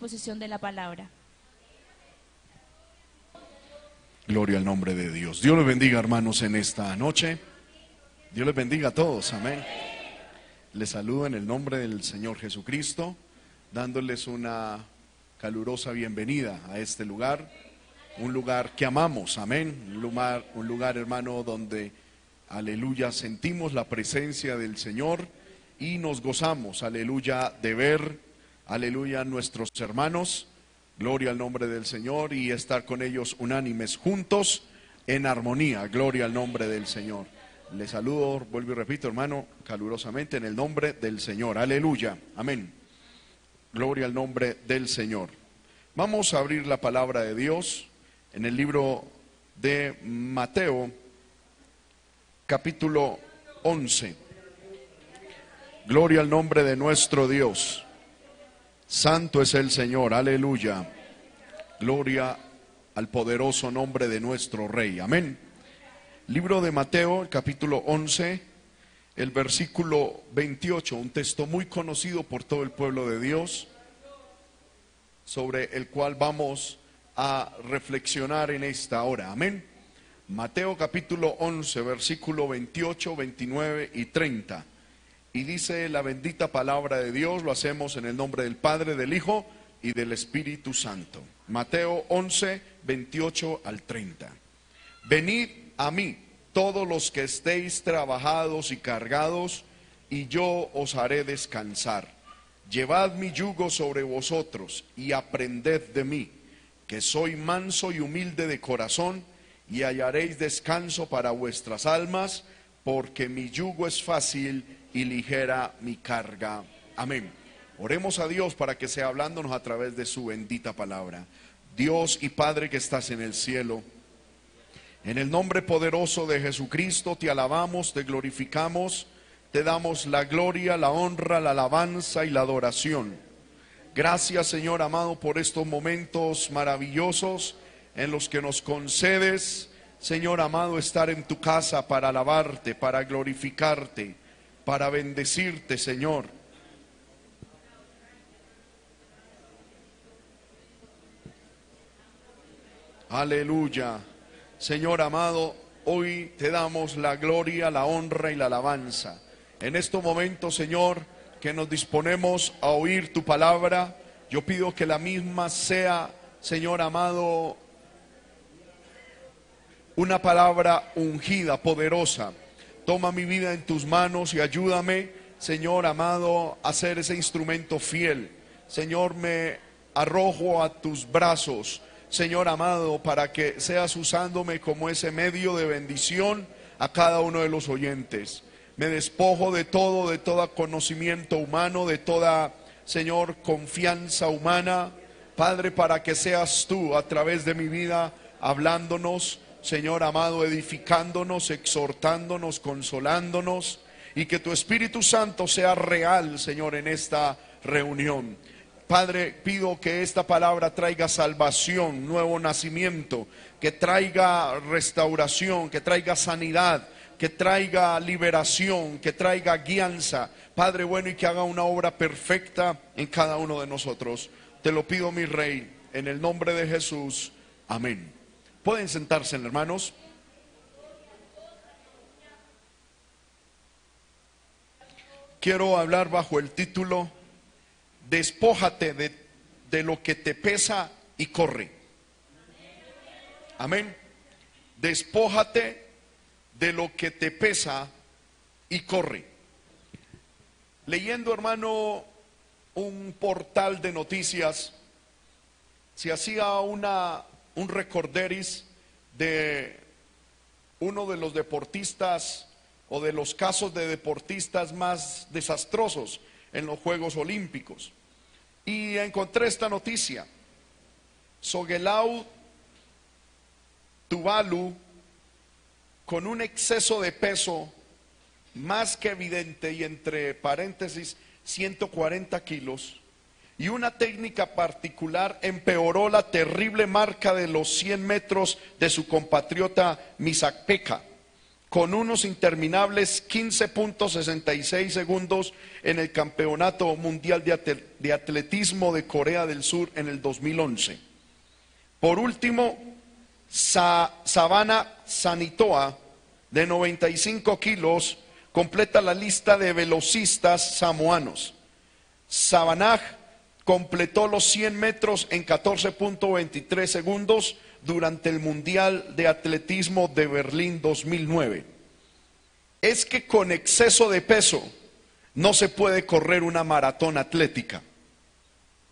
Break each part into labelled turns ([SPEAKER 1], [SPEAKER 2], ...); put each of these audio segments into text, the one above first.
[SPEAKER 1] Posición de la palabra.
[SPEAKER 2] Gloria al nombre de Dios. Dios les bendiga, hermanos, en esta noche. Dios les bendiga a todos. Amén. Les saludo en el nombre del Señor Jesucristo, dándoles una calurosa bienvenida a este lugar, un lugar que amamos. Amén. Un lugar, un lugar hermano, donde, aleluya, sentimos la presencia del Señor y nos gozamos, aleluya, de ver, aleluya, nuestros hermanos. Gloria al nombre del Señor y estar con ellos unánimes, juntos, en armonía. Gloria al nombre del Señor. Les saludo, vuelvo y repito, hermano, calurosamente en el nombre del Señor. Aleluya. Amén. Gloria al nombre del Señor. Vamos a abrir la palabra de Dios en el libro de Mateo, capítulo 11. Gloria al nombre de nuestro Dios. Santo es el Señor, aleluya. Gloria al poderoso nombre de nuestro Rey, amén. Libro de Mateo, capítulo 11, el versículo 28, un texto muy conocido por todo el pueblo de Dios, sobre el cual vamos a reflexionar en esta hora, amén. Mateo capítulo 11, versículo 28, 29 y 30. Y dice la bendita palabra de Dios, lo hacemos en el nombre del Padre, del Hijo y del Espíritu Santo. Mateo 11, 28 al 30. Venid a mí todos los que estéis trabajados y cargados, y yo os haré descansar. Llevad mi yugo sobre vosotros y aprended de mí, que soy manso y humilde de corazón, y hallaréis descanso para vuestras almas, porque mi yugo es fácil y ligera mi carga. Amén. Oremos a Dios para que sea hablándonos a través de su bendita palabra. Dios y Padre que estás en el cielo, en el nombre poderoso de Jesucristo te alabamos, te glorificamos, te damos la gloria, la honra, la alabanza y la adoración. Gracias Señor amado por estos momentos maravillosos en los que nos concedes, Señor amado, estar en tu casa para alabarte, para glorificarte para bendecirte, Señor. Aleluya. Señor amado, hoy te damos la gloria, la honra y la alabanza. En estos momentos, Señor, que nos disponemos a oír tu palabra, yo pido que la misma sea, Señor amado, una palabra ungida, poderosa, Toma mi vida en tus manos y ayúdame, Señor amado, a ser ese instrumento fiel. Señor, me arrojo a tus brazos, Señor amado, para que seas usándome como ese medio de bendición a cada uno de los oyentes. Me despojo de todo, de todo conocimiento humano, de toda, Señor, confianza humana. Padre, para que seas tú a través de mi vida hablándonos Señor amado, edificándonos, exhortándonos, consolándonos, y que tu Espíritu Santo sea real, Señor, en esta reunión. Padre, pido que esta palabra traiga salvación, nuevo nacimiento, que traiga restauración, que traiga sanidad, que traiga liberación, que traiga guianza. Padre bueno, y que haga una obra perfecta en cada uno de nosotros. Te lo pido, mi Rey, en el nombre de Jesús. Amén. Pueden sentarse, hermanos. Quiero hablar bajo el título Despójate de, de lo que te pesa y corre. Amén. Despójate de lo que te pesa y corre. Leyendo, hermano, un portal de noticias, se hacía una un recorderis de uno de los deportistas o de los casos de deportistas más desastrosos en los Juegos Olímpicos. Y encontré esta noticia. Sogelau Tuvalu, con un exceso de peso más que evidente y entre paréntesis 140 kilos, y una técnica particular empeoró la terrible marca de los 100 metros de su compatriota Misakpeka. con unos interminables 15.66 segundos en el Campeonato Mundial de Atletismo de Corea del Sur en el 2011. Por último, Sabana Sanitoa, de 95 kilos, completa la lista de velocistas samoanos. Sabanaj completó los 100 metros en 14.23 segundos durante el Mundial de Atletismo de Berlín 2009. Es que con exceso de peso no se puede correr una maratón atlética.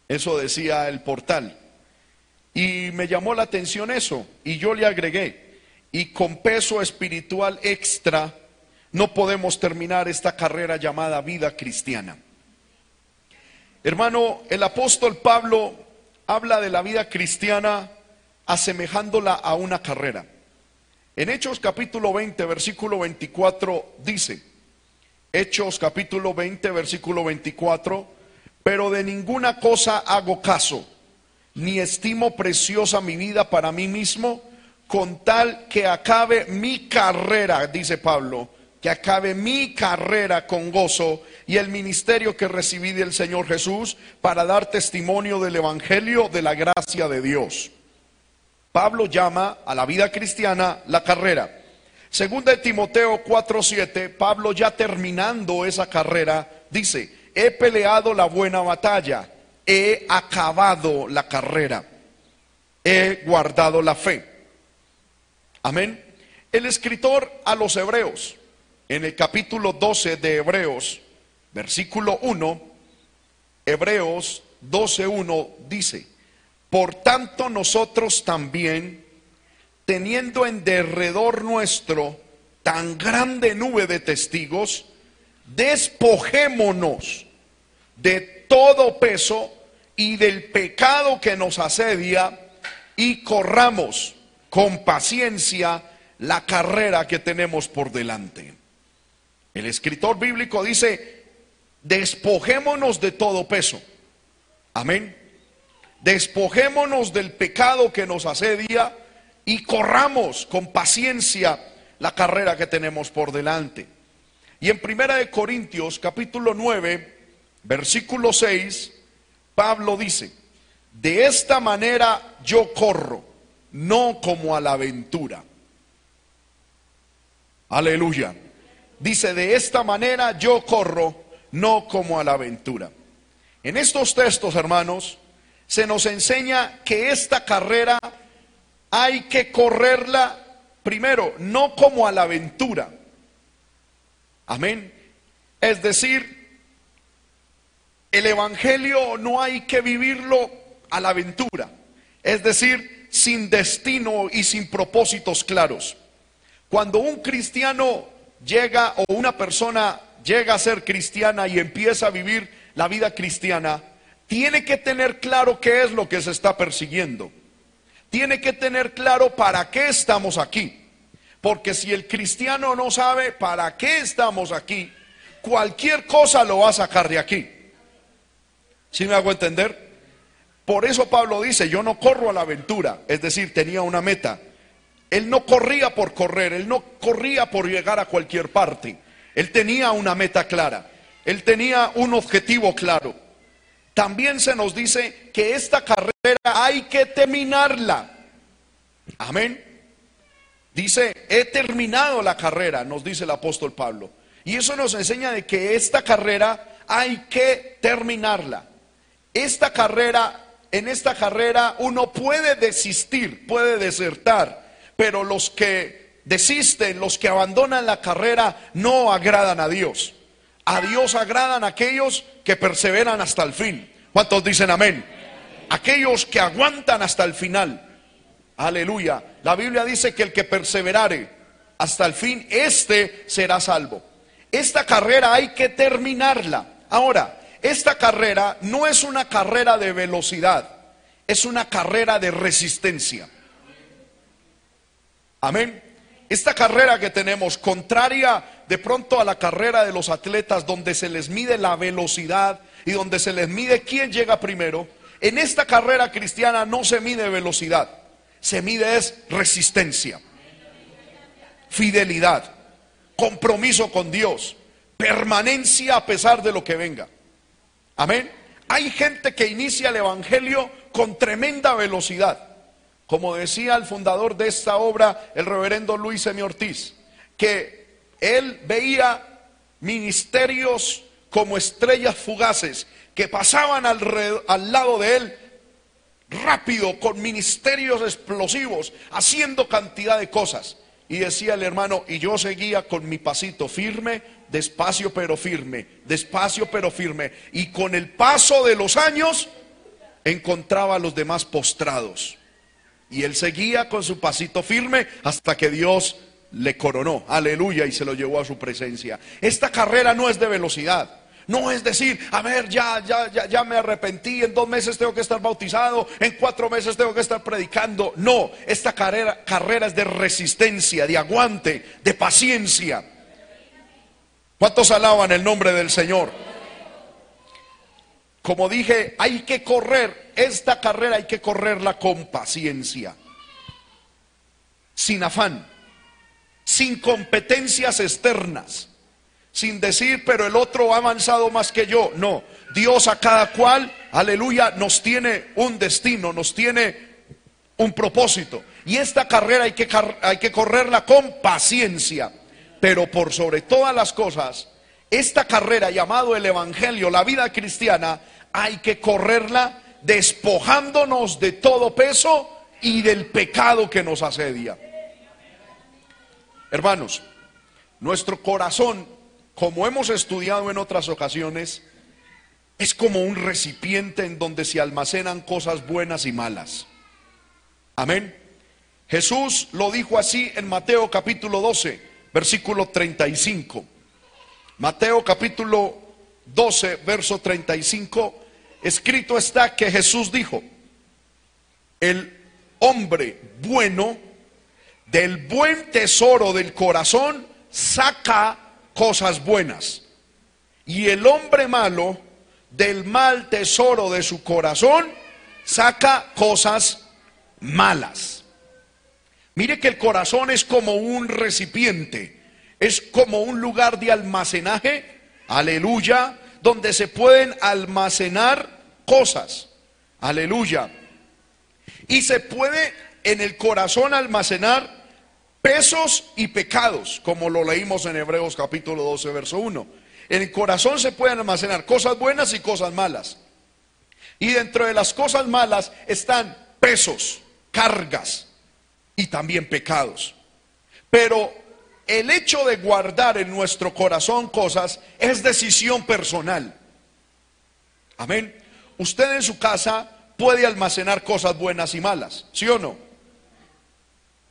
[SPEAKER 2] Eso decía el portal. Y me llamó la atención eso. Y yo le agregué, y con peso espiritual extra no podemos terminar esta carrera llamada vida cristiana. Hermano, el apóstol Pablo habla de la vida cristiana asemejándola a una carrera. En Hechos capítulo 20, versículo 24 dice, Hechos capítulo 20, versículo 24, pero de ninguna cosa hago caso, ni estimo preciosa mi vida para mí mismo, con tal que acabe mi carrera, dice Pablo, que acabe mi carrera con gozo y el ministerio que recibí del Señor Jesús para dar testimonio del Evangelio de la gracia de Dios. Pablo llama a la vida cristiana la carrera. Segunda de Timoteo 4:7, Pablo ya terminando esa carrera, dice, he peleado la buena batalla, he acabado la carrera, he guardado la fe. Amén. El escritor a los hebreos, en el capítulo 12 de Hebreos, versículo 1, Hebreos 12.1 dice, por tanto nosotros también, teniendo en derredor nuestro tan grande nube de testigos, despojémonos de todo peso y del pecado que nos asedia y corramos con paciencia la carrera que tenemos por delante. El escritor bíblico dice, despojémonos de todo peso. Amén. Despojémonos del pecado que nos asedia y corramos con paciencia la carrera que tenemos por delante. Y en Primera de Corintios capítulo 9, versículo 6, Pablo dice, de esta manera yo corro, no como a la aventura. Aleluya. Dice, de esta manera yo corro, no como a la aventura. En estos textos, hermanos, se nos enseña que esta carrera hay que correrla primero, no como a la aventura. Amén. Es decir, el Evangelio no hay que vivirlo a la aventura. Es decir, sin destino y sin propósitos claros. Cuando un cristiano llega o una persona llega a ser cristiana y empieza a vivir la vida cristiana, tiene que tener claro qué es lo que se está persiguiendo. Tiene que tener claro para qué estamos aquí. Porque si el cristiano no sabe para qué estamos aquí, cualquier cosa lo va a sacar de aquí. ¿Sí me hago entender? Por eso Pablo dice, yo no corro a la aventura, es decir, tenía una meta. Él no corría por correr, él no corría por llegar a cualquier parte. Él tenía una meta clara, él tenía un objetivo claro. También se nos dice que esta carrera hay que terminarla. Amén. Dice, he terminado la carrera, nos dice el apóstol Pablo. Y eso nos enseña de que esta carrera hay que terminarla. Esta carrera, en esta carrera uno puede desistir, puede desertar pero los que desisten, los que abandonan la carrera, no agradan a Dios. A Dios agradan aquellos que perseveran hasta el fin. ¿Cuántos dicen amén? Aquellos que aguantan hasta el final. Aleluya. La Biblia dice que el que perseverare hasta el fin, este será salvo. Esta carrera hay que terminarla. Ahora, esta carrera no es una carrera de velocidad, es una carrera de resistencia. Amén. Esta carrera que tenemos, contraria de pronto a la carrera de los atletas, donde se les mide la velocidad y donde se les mide quién llega primero, en esta carrera cristiana no se mide velocidad, se mide es resistencia, fidelidad. compromiso con Dios, permanencia a pesar de lo que venga. Amén. Hay gente que inicia el Evangelio con tremenda velocidad. Como decía el fundador de esta obra, el reverendo Luis M. Ortiz, que él veía ministerios como estrellas fugaces que pasaban al, al lado de él rápido, con ministerios explosivos, haciendo cantidad de cosas. Y decía el hermano, y yo seguía con mi pasito firme, despacio pero firme, despacio pero firme. Y con el paso de los años encontraba a los demás postrados. Y él seguía con su pasito firme hasta que Dios le coronó, aleluya, y se lo llevó a su presencia. Esta carrera no es de velocidad. No es decir, a ver, ya, ya, ya, ya me arrepentí, en dos meses tengo que estar bautizado, en cuatro meses tengo que estar predicando. No, esta carrera, carrera es de resistencia, de aguante, de paciencia. ¿Cuántos alaban el nombre del Señor? Como dije, hay que correr, esta carrera hay que correrla con paciencia, sin afán, sin competencias externas sin decir, pero el otro ha avanzado más que yo. No, Dios a cada cual, aleluya, nos tiene un destino, nos tiene un propósito. Y esta carrera hay que, correrla con paciencia. Pero por sobre todas las cosas, esta carrera llamado el Evangelio, la vida cristiana, hay que correrla despojándonos de todo peso y del pecado que nos asedia. Hermanos, nuestro corazón como hemos estudiado en otras ocasiones, es como un recipiente en donde se almacenan cosas buenas y malas. Amén. Jesús lo dijo así en Mateo capítulo 12, versículo 35. Mateo capítulo 12, verso 35, escrito está que Jesús dijo, el hombre bueno del buen tesoro del corazón saca cosas buenas. Y el hombre malo del mal tesoro de su corazón saca cosas malas. Mire que el corazón es como un recipiente, es como un lugar de almacenaje, aleluya, donde se pueden almacenar cosas, aleluya. Y se puede en el corazón almacenar pesos y pecados, como lo leímos en Hebreos capítulo 12, verso 1. En el corazón se pueden almacenar cosas buenas y cosas malas. Y dentro de las cosas malas están pesos, cargas y también pecados. Pero el hecho de guardar en nuestro corazón cosas es decisión personal. Amén. Usted en su casa puede almacenar cosas buenas y malas, ¿sí o no?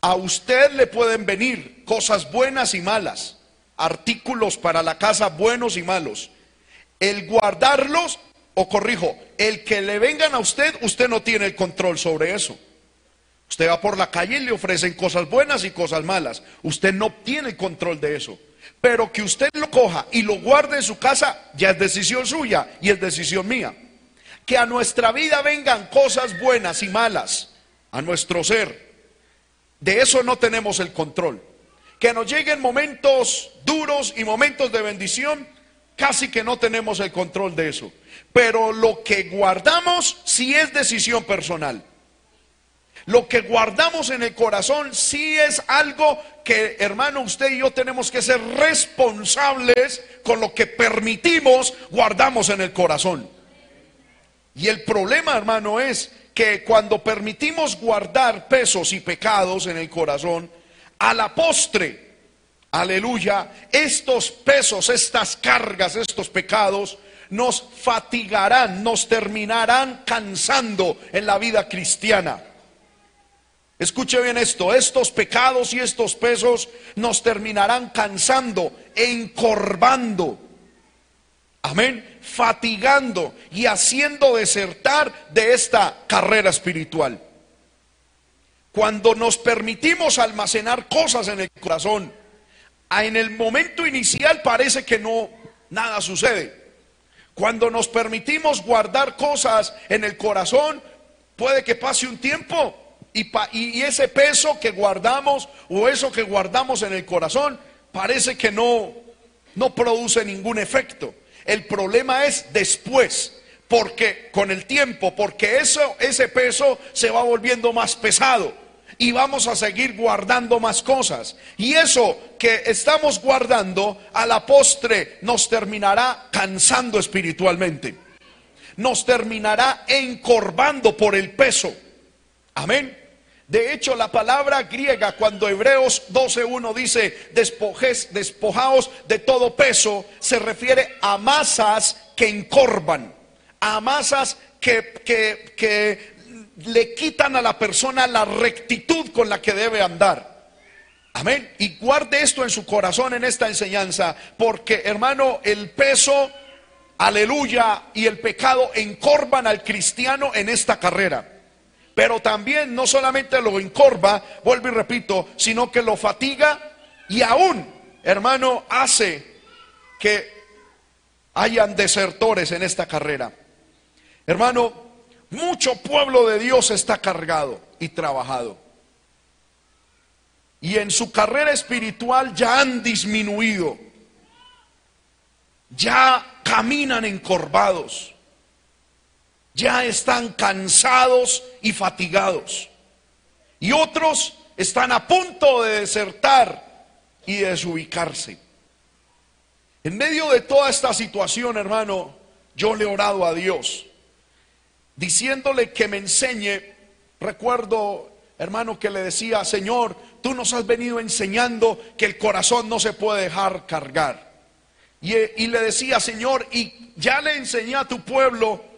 [SPEAKER 2] A usted le pueden venir cosas buenas y malas, artículos para la casa buenos y malos. El guardarlos, o corrijo, el que le vengan a usted, usted no tiene el control sobre eso. Usted va por la calle y le ofrecen cosas buenas y cosas malas. Usted no tiene control de eso. Pero que usted lo coja y lo guarde en su casa, ya es decisión suya y es decisión mía. Que a nuestra vida vengan cosas buenas y malas, a nuestro ser, de eso no tenemos el control. Que nos lleguen momentos duros y momentos de bendición, casi que no tenemos el control de eso. Pero lo que guardamos sí es decisión personal. Lo que guardamos en el corazón sí es algo que, hermano, usted y yo tenemos que ser responsables con lo que permitimos guardamos en el corazón. Y el problema, hermano, es que cuando permitimos guardar pesos y pecados en el corazón, a la postre, aleluya, estos pesos, estas cargas, estos pecados, nos fatigarán, nos terminarán cansando en la vida cristiana. Escuche bien esto, estos pecados y estos pesos nos terminarán cansando, encorvando. Amén fatigando y haciendo desertar de esta carrera espiritual. Cuando nos permitimos almacenar cosas en el corazón, en el momento inicial parece que no nada sucede. Cuando nos permitimos guardar cosas en el corazón, puede que pase un tiempo y, ese peso que guardamos o eso que guardamos en el corazón parece que no, no produce ningún efecto. El problema es después, porque con el tiempo, porque eso, ese peso se va volviendo más pesado y vamos a seguir guardando más cosas. Y eso que estamos guardando a la postre nos terminará cansando espiritualmente. Nos terminará encorvando por el peso. Amén. De hecho, la palabra griega, cuando Hebreos 12.1 dice, despojes, despojaos de todo peso, se refiere a masas que encorvan, a masas que, que, que le quitan a la persona la rectitud con la que debe andar. Amén. Y guarde esto en su corazón en esta enseñanza, porque hermano, el peso, aleluya, y el pecado encorvan al cristiano en esta carrera. Pero también no solamente lo encorva, vuelvo y repito, sino que lo fatiga y aún, hermano, hace que hayan desertores en esta carrera. Hermano, mucho pueblo de Dios está cargado y trabajado. Y en su carrera espiritual ya han disminuido. Ya caminan encorvados. Ya están cansados y fatigados. Y otros están a punto de desertar y desubicarse. En medio de toda esta situación, hermano, yo le he orado a Dios diciéndole que me enseñe. Recuerdo, hermano, que le decía, Señor, tú nos has venido enseñando que el corazón no se puede dejar cargar. Y, y le decía, Señor, y ya le enseñé a tu pueblo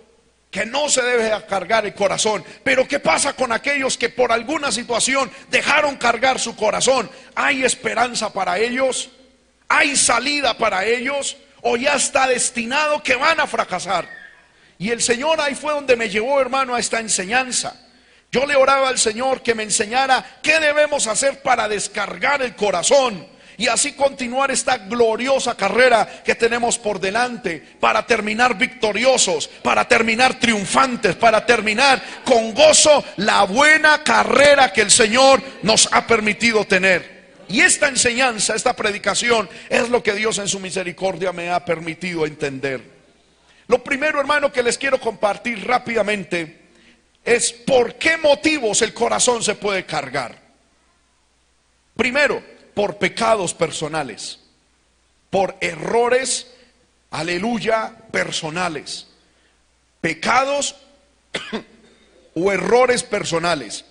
[SPEAKER 2] que no se debe cargar el corazón. Pero ¿qué pasa con aquellos que por alguna situación dejaron cargar su corazón? ¿Hay esperanza para ellos? ¿Hay salida para ellos? ¿O ya está destinado que van a fracasar? Y el Señor ahí fue donde me llevó, hermano, a esta enseñanza. Yo le oraba al Señor que me enseñara qué debemos hacer para descargar el corazón y así continuar esta gloriosa carrera que tenemos por delante, para terminar victoriosos, para terminar triunfantes, para terminar con gozo la buena carrera que el Señor nos ha permitido tener. Y esta enseñanza, esta predicación, es lo que Dios en su misericordia me ha permitido entender. Lo primero, hermano, que les quiero compartir rápidamente es por qué motivos el corazón se puede cargar. Primero, por pecados personales, por errores, aleluya, personales. Pecados o errores personales.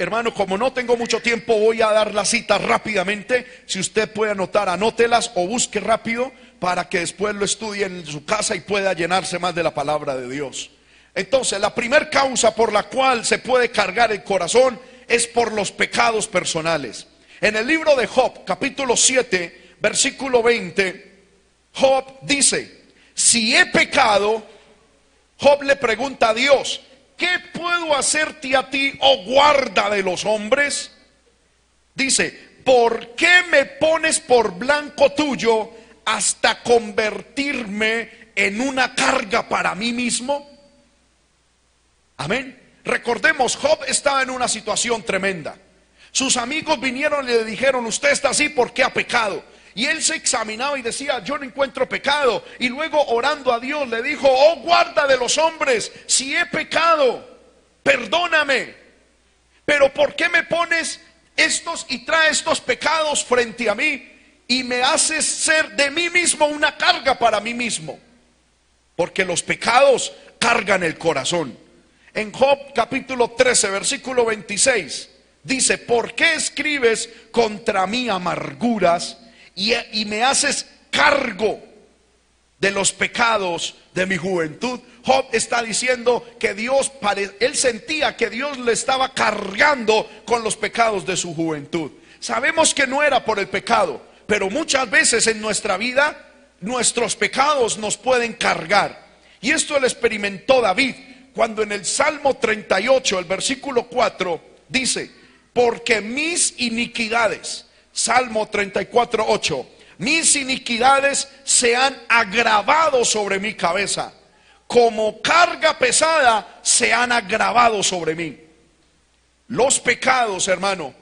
[SPEAKER 2] Hermano, como no tengo mucho tiempo, voy a dar la cita rápidamente. Si usted puede anotar, anótelas o busque rápido para que después lo estudie en su casa y pueda llenarse más de la palabra de Dios. Entonces, la primera causa por la cual se puede cargar el corazón es por los pecados personales. En el libro de Job, capítulo 7, versículo 20, Job dice, si he pecado, Job le pregunta a Dios, ¿qué puedo hacerte a ti, oh guarda de los hombres? Dice, ¿por qué me pones por blanco tuyo hasta convertirme en una carga para mí mismo? Amén. Recordemos, Job estaba en una situación tremenda. Sus amigos vinieron y le dijeron, usted está así porque ha pecado. Y él se examinaba y decía, yo no encuentro pecado. Y luego orando a Dios le dijo, oh guarda de los hombres, si he pecado, perdóname. Pero ¿por qué me pones estos y trae estos pecados frente a mí? y me haces ser de mí mismo una carga para mí mismo. Porque los pecados cargan el corazón. En Job capítulo 13, versículo 26, dice, ¿por qué escribes contra mí amarguras y, me haces cargo de los pecados de mi juventud? Job está diciendo que Dios, él sentía que Dios le estaba cargando con los pecados de su juventud. Sabemos que no era por el pecado, pero muchas veces en nuestra vida nuestros pecados nos pueden cargar. Y esto lo experimentó David cuando en el Salmo 38, el versículo 4, dice, porque mis iniquidades, Salmo 34, 8, mis iniquidades se han agravado sobre mi cabeza, como carga pesada se han agravado sobre mí. Los pecados, hermano,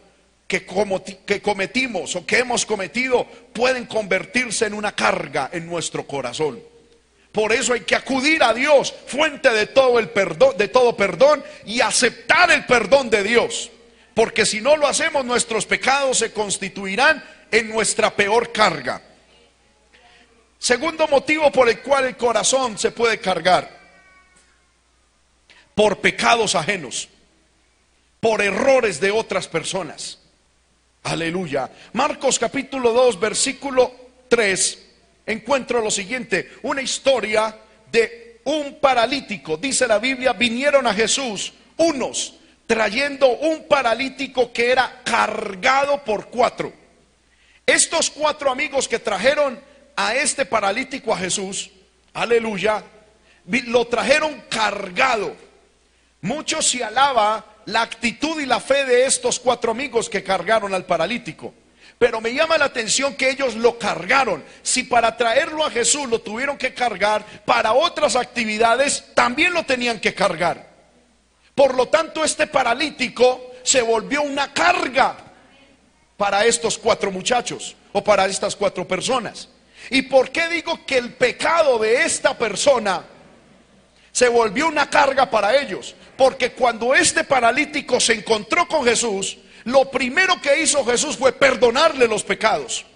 [SPEAKER 2] que, como, que cometimos o que hemos cometido pueden convertirse en una carga en nuestro corazón. Por eso hay que acudir a Dios, fuente de todo el perdón, de todo perdón y aceptar el perdón de Dios. Porque si no lo hacemos, nuestros pecados se constituirán en nuestra peor carga. Segundo motivo por el cual el corazón se puede cargar. Por pecados ajenos. Por errores de otras personas. Aleluya. Marcos capítulo 2, versículo 3. Encuentro lo siguiente. Una historia de un paralítico. Dice la Biblia, vinieron a Jesús unos trayendo un paralítico que era cargado por cuatro. Estos cuatro amigos que trajeron a este paralítico a Jesús, aleluya, lo trajeron cargado. Mucho se alaba la actitud y la fe de estos cuatro amigos que cargaron al paralítico. Pero me llama la atención que ellos lo cargaron. Si para traerlo a Jesús lo tuvieron que cargar, para otras actividades también lo tenían que cargar. Por lo tanto, este paralítico se volvió una carga para estos cuatro muchachos o para estas cuatro personas. ¿Y por qué digo que el pecado de esta persona se volvió una carga para ellos? Porque cuando este paralítico se encontró con Jesús, lo primero que hizo Jesús fue perdonarle los pecados.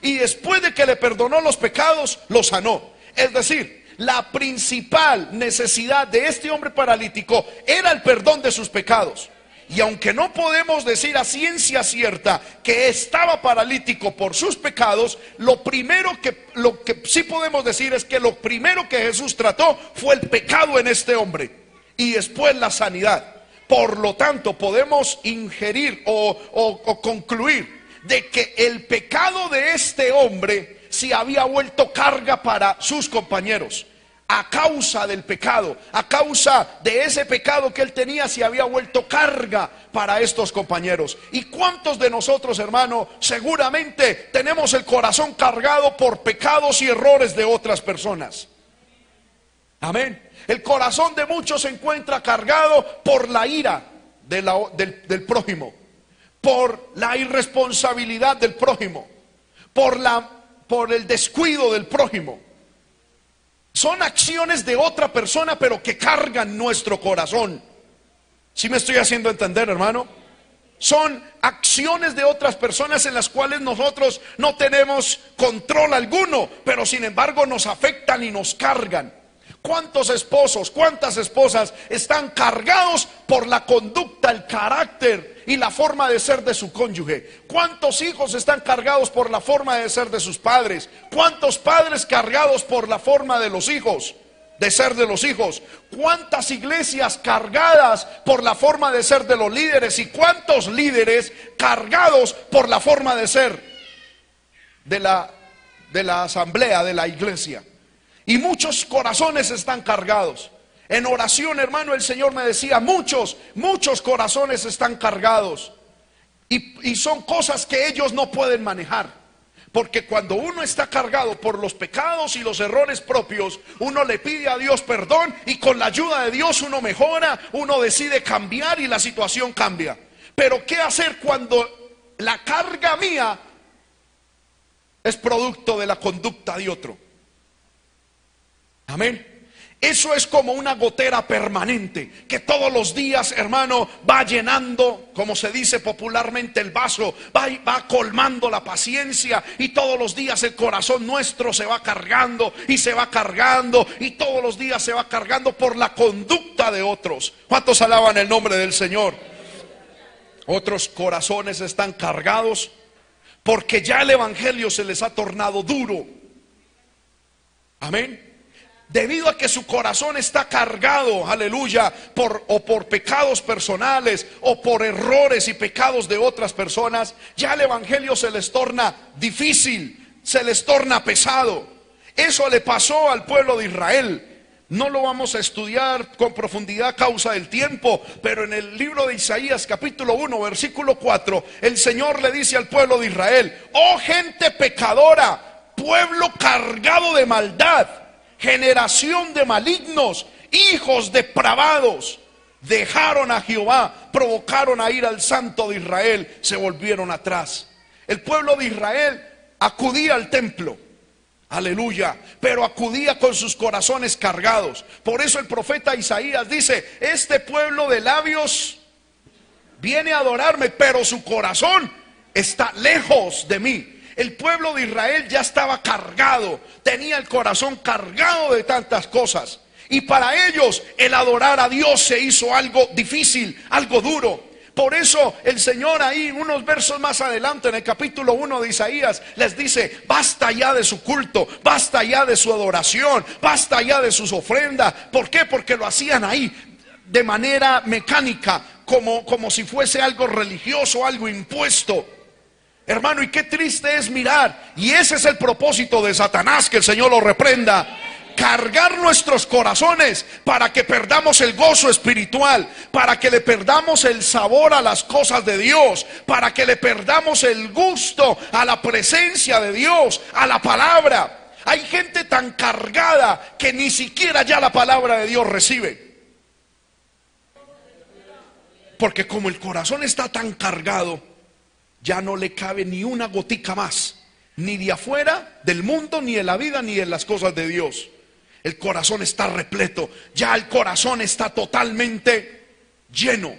[SPEAKER 2] Y después de que le perdonó los pecados, lo sanó. Es decir, la principal necesidad de este hombre paralítico era el perdón de sus pecados. Y aunque no podemos decir a ciencia cierta que estaba paralítico por sus pecados, lo primero que lo que sí podemos decir es que lo primero que Jesús trató fue el pecado en este hombre y después la sanidad. Por lo tanto, podemos ingerir o, concluir de que el pecado de este hombre si había vuelto carga para sus compañeros. A causa del pecado, a causa de ese pecado que él tenía, se había vuelto carga para estos compañeros. ¿Y cuántos de nosotros, hermano, seguramente tenemos el corazón cargado por pecados y errores de otras personas? Amén. El corazón de muchos se encuentra cargado por la ira del, prójimo, por la irresponsabilidad del prójimo, por la por el descuido del prójimo. Son acciones de otra persona, pero que cargan nuestro corazón. Si me estoy haciendo entender, hermano? Son acciones de otras personas en las cuales nosotros no tenemos control alguno, pero sin embargo nos afectan y nos cargan. ¿Cuántos esposos, cuántas esposas están cargados por la conducta, el carácter y la forma de ser de su cónyuge? ¿Cuántos hijos están cargados por la forma de ser de sus padres? ¿Cuántos padres cargados por la forma de los hijos? De ser de los hijos, cuántas iglesias cargadas por la forma de ser de los líderes y cuántos líderes cargados por la forma de ser de la, de la asamblea, de la iglesia. Y muchos corazones están cargados. En oración, hermano, el Señor me decía, muchos, muchos corazones están cargados. Y, son cosas que ellos no pueden manejar. Porque cuando uno está cargado por los pecados y los errores propios, uno le pide a Dios perdón y con la ayuda de Dios uno mejora, uno decide cambiar y la situación cambia. Pero ¿qué hacer cuando la carga mía es producto de la conducta de otro? Amén. Eso es como una gotera permanente que todos los días, hermano, va llenando, como se dice popularmente, el vaso, va, va colmando la paciencia y todos los días el corazón nuestro se va cargando y se va cargando y todos los días se va cargando por la conducta de otros. ¿Cuántos alaban el nombre del Señor? Otros corazones están cargados porque ya el Evangelio se les ha tornado duro. Amén debido a que su corazón está cargado, aleluya, por o por pecados personales o por errores y pecados de otras personas, ya el evangelio se les torna difícil, se les torna pesado. Eso le pasó al pueblo de Israel. No lo vamos a estudiar con profundidad a causa del tiempo, pero en el libro de Isaías capítulo 1, versículo 4, el Señor le dice al pueblo de Israel, oh gente pecadora, pueblo cargado de maldad, generación de malignos, hijos depravados. dejaron a Jehová, provocaron a ir al santo de Israel, se volvieron atrás. El pueblo de Israel acudía al templo. Aleluya. Pero acudía con sus corazones cargados. Por eso el profeta Isaías dice, este pueblo de labios viene a adorarme, pero su corazón está lejos de mí. El pueblo de Israel ya estaba cargado, tenía el corazón cargado de tantas cosas. Y para ellos el adorar a Dios se hizo algo difícil, algo duro. Por eso el Señor ahí, unos versos más adelante, en el capítulo 1 de Isaías, les dice, basta ya de su culto, basta ya de su adoración, basta ya de sus ofrendas. ¿Por qué? Porque lo hacían ahí de manera mecánica, como, como si fuese algo religioso, algo impuesto. Hermano, y qué triste es mirar. Y ese es el propósito de Satanás, que el Señor lo reprenda cargar nuestros corazones para que perdamos el gozo espiritual, para que le perdamos el sabor a las cosas de Dios, para que le perdamos el gusto a la presencia de Dios, a la palabra. Hay gente tan cargada que ni siquiera ya la palabra de Dios recibe. Porque como el corazón está tan cargado, ya no le cabe ni una gotica más, ni de afuera del mundo, ni de la vida, ni de las cosas de Dios. El corazón está repleto. Ya el corazón está totalmente lleno,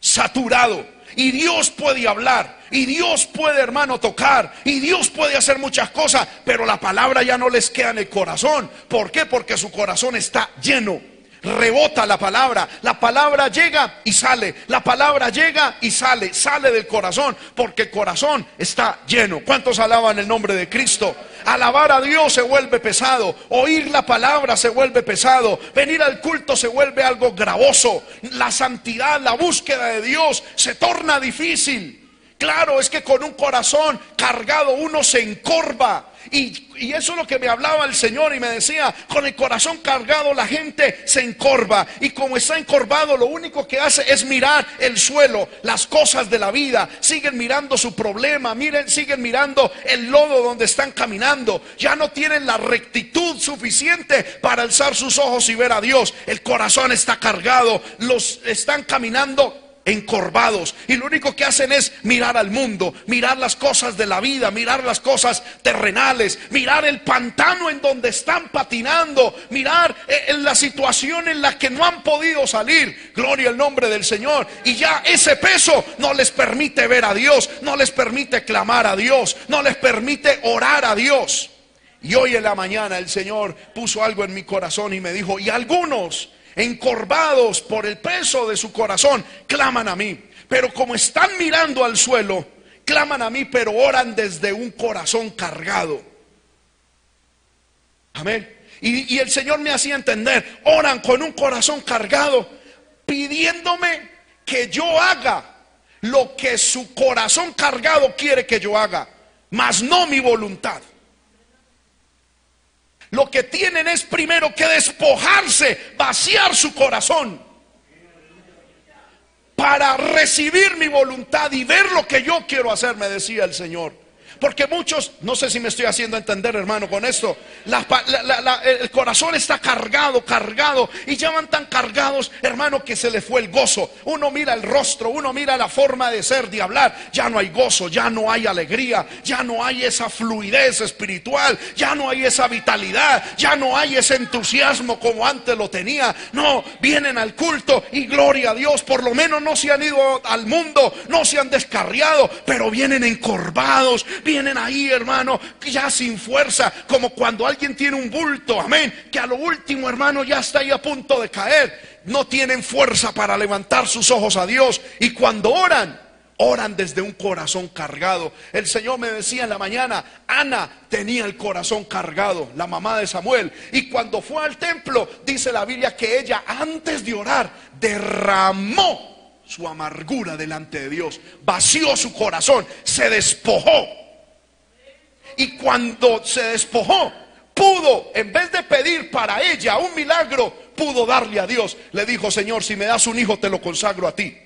[SPEAKER 2] saturado. Y Dios puede hablar. Y Dios puede, hermano, tocar. Y Dios puede hacer muchas cosas. Pero la palabra ya no les queda en el corazón. ¿Por qué? Porque su corazón está lleno rebota la palabra. La palabra llega y sale. La palabra llega y sale. Sale del corazón porque el corazón está lleno. ¿Cuántos alaban el nombre de Cristo? Alabar a Dios se vuelve pesado. Oír la palabra se vuelve pesado. Venir al culto se vuelve algo gravoso. La santidad, la búsqueda de Dios se torna difícil. Claro, es que con un corazón cargado uno se encorva. Y, eso es lo que me hablaba el Señor y me decía, con el corazón cargado la gente se encorva. Y como está encorvado, lo único que hace es mirar el suelo, las cosas de la vida. Siguen mirando su problema, miren, siguen mirando el lodo donde están caminando. Ya no tienen la rectitud suficiente para alzar sus ojos y ver a Dios. El corazón está cargado, los están caminando encorvados y lo único que hacen es mirar al mundo, mirar las cosas de la vida, mirar las cosas terrenales, mirar el pantano en donde están patinando, mirar eh, en la situación en la que no han podido salir. Gloria al nombre del Señor. Y ya ese peso no les permite ver a Dios, no les permite clamar a Dios, no les permite orar a Dios. Y hoy en la mañana el Señor puso algo en mi corazón y me dijo, y algunos encorvados por el peso de su corazón, claman a mí. Pero como están mirando al suelo, claman a mí, pero oran desde un corazón cargado. Amén. Y, el Señor me hacía entender, oran con un corazón cargado, pidiéndome que yo haga lo que su corazón cargado quiere que yo haga, mas no mi voluntad. Lo que tienen es primero que despojarse, vaciar su corazón para recibir mi voluntad y ver lo que yo quiero hacer, me decía el Señor. Porque muchos, no sé si me estoy haciendo entender, hermano, con esto. el corazón está cargado, cargado. Y ya van tan cargados, hermano, que se le fue el gozo. Uno mira el rostro, uno mira la forma de ser, de hablar. Ya no hay gozo, ya no hay alegría, ya no hay esa fluidez espiritual, ya no hay esa vitalidad, ya no hay ese entusiasmo como antes lo tenía. No, vienen al culto y gloria a Dios. Por lo menos no se han ido al mundo, no se han descarriado, pero vienen encorvados vienen ahí, hermano, ya sin fuerza, como cuando alguien tiene un bulto, amén, que a lo último, hermano, ya está ahí a punto de caer. No tienen fuerza para levantar sus ojos a Dios. Y cuando oran, oran desde un corazón cargado. El Señor me decía en la mañana, Ana tenía el corazón cargado, la mamá de Samuel. Y cuando fue al templo, dice la Biblia que ella antes de orar derramó su amargura delante de Dios, vació su corazón, se despojó y cuando se despojó, pudo, en vez de pedir para ella un milagro, pudo darle a Dios. Le dijo, Señor, si me das un hijo, te lo consagro a ti.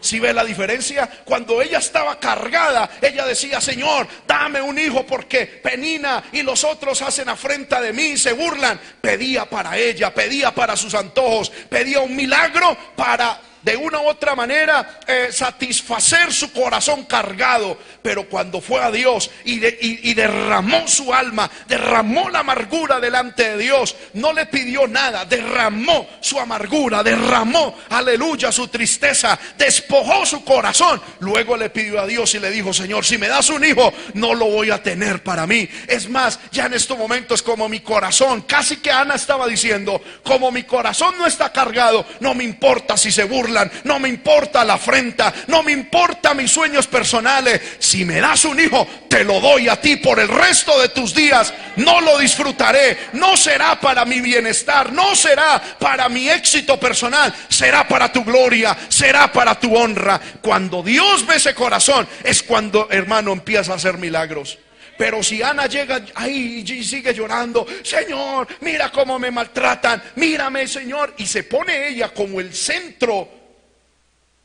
[SPEAKER 2] Si ve la diferencia, cuando ella estaba cargada, ella decía, Señor, dame un hijo porque Penina y los otros hacen afrenta de mí y se burlan. Pedía para ella, pedía para sus antojos, pedía un milagro para de una u otra manera eh, satisfacer su corazón cargado. Pero cuando fue a Dios y, y, derramó su alma, derramó la amargura delante de Dios, no le pidió nada, derramó su amargura, derramó, aleluya, su tristeza, despojó su corazón. Luego le pidió a Dios y le dijo, Señor, si me das un hijo, no lo voy a tener para mí. Es más, ya en estos momentos como mi corazón, casi que Ana estaba diciendo, como mi corazón no está cargado, no me importa si se burla no me importa la afrenta, no me importa mis sueños personales. Si me das un hijo, te lo doy a ti por el resto de tus días. No lo disfrutaré, no será para mi bienestar, no será para mi éxito personal, será para tu gloria, será para tu honra. Cuando Dios ve ese corazón, es cuando, hermano, empieza a hacer milagros. Pero si Ana llega ahí y sigue llorando, Señor, mira cómo me maltratan, mírame, Señor, y se pone ella como el centro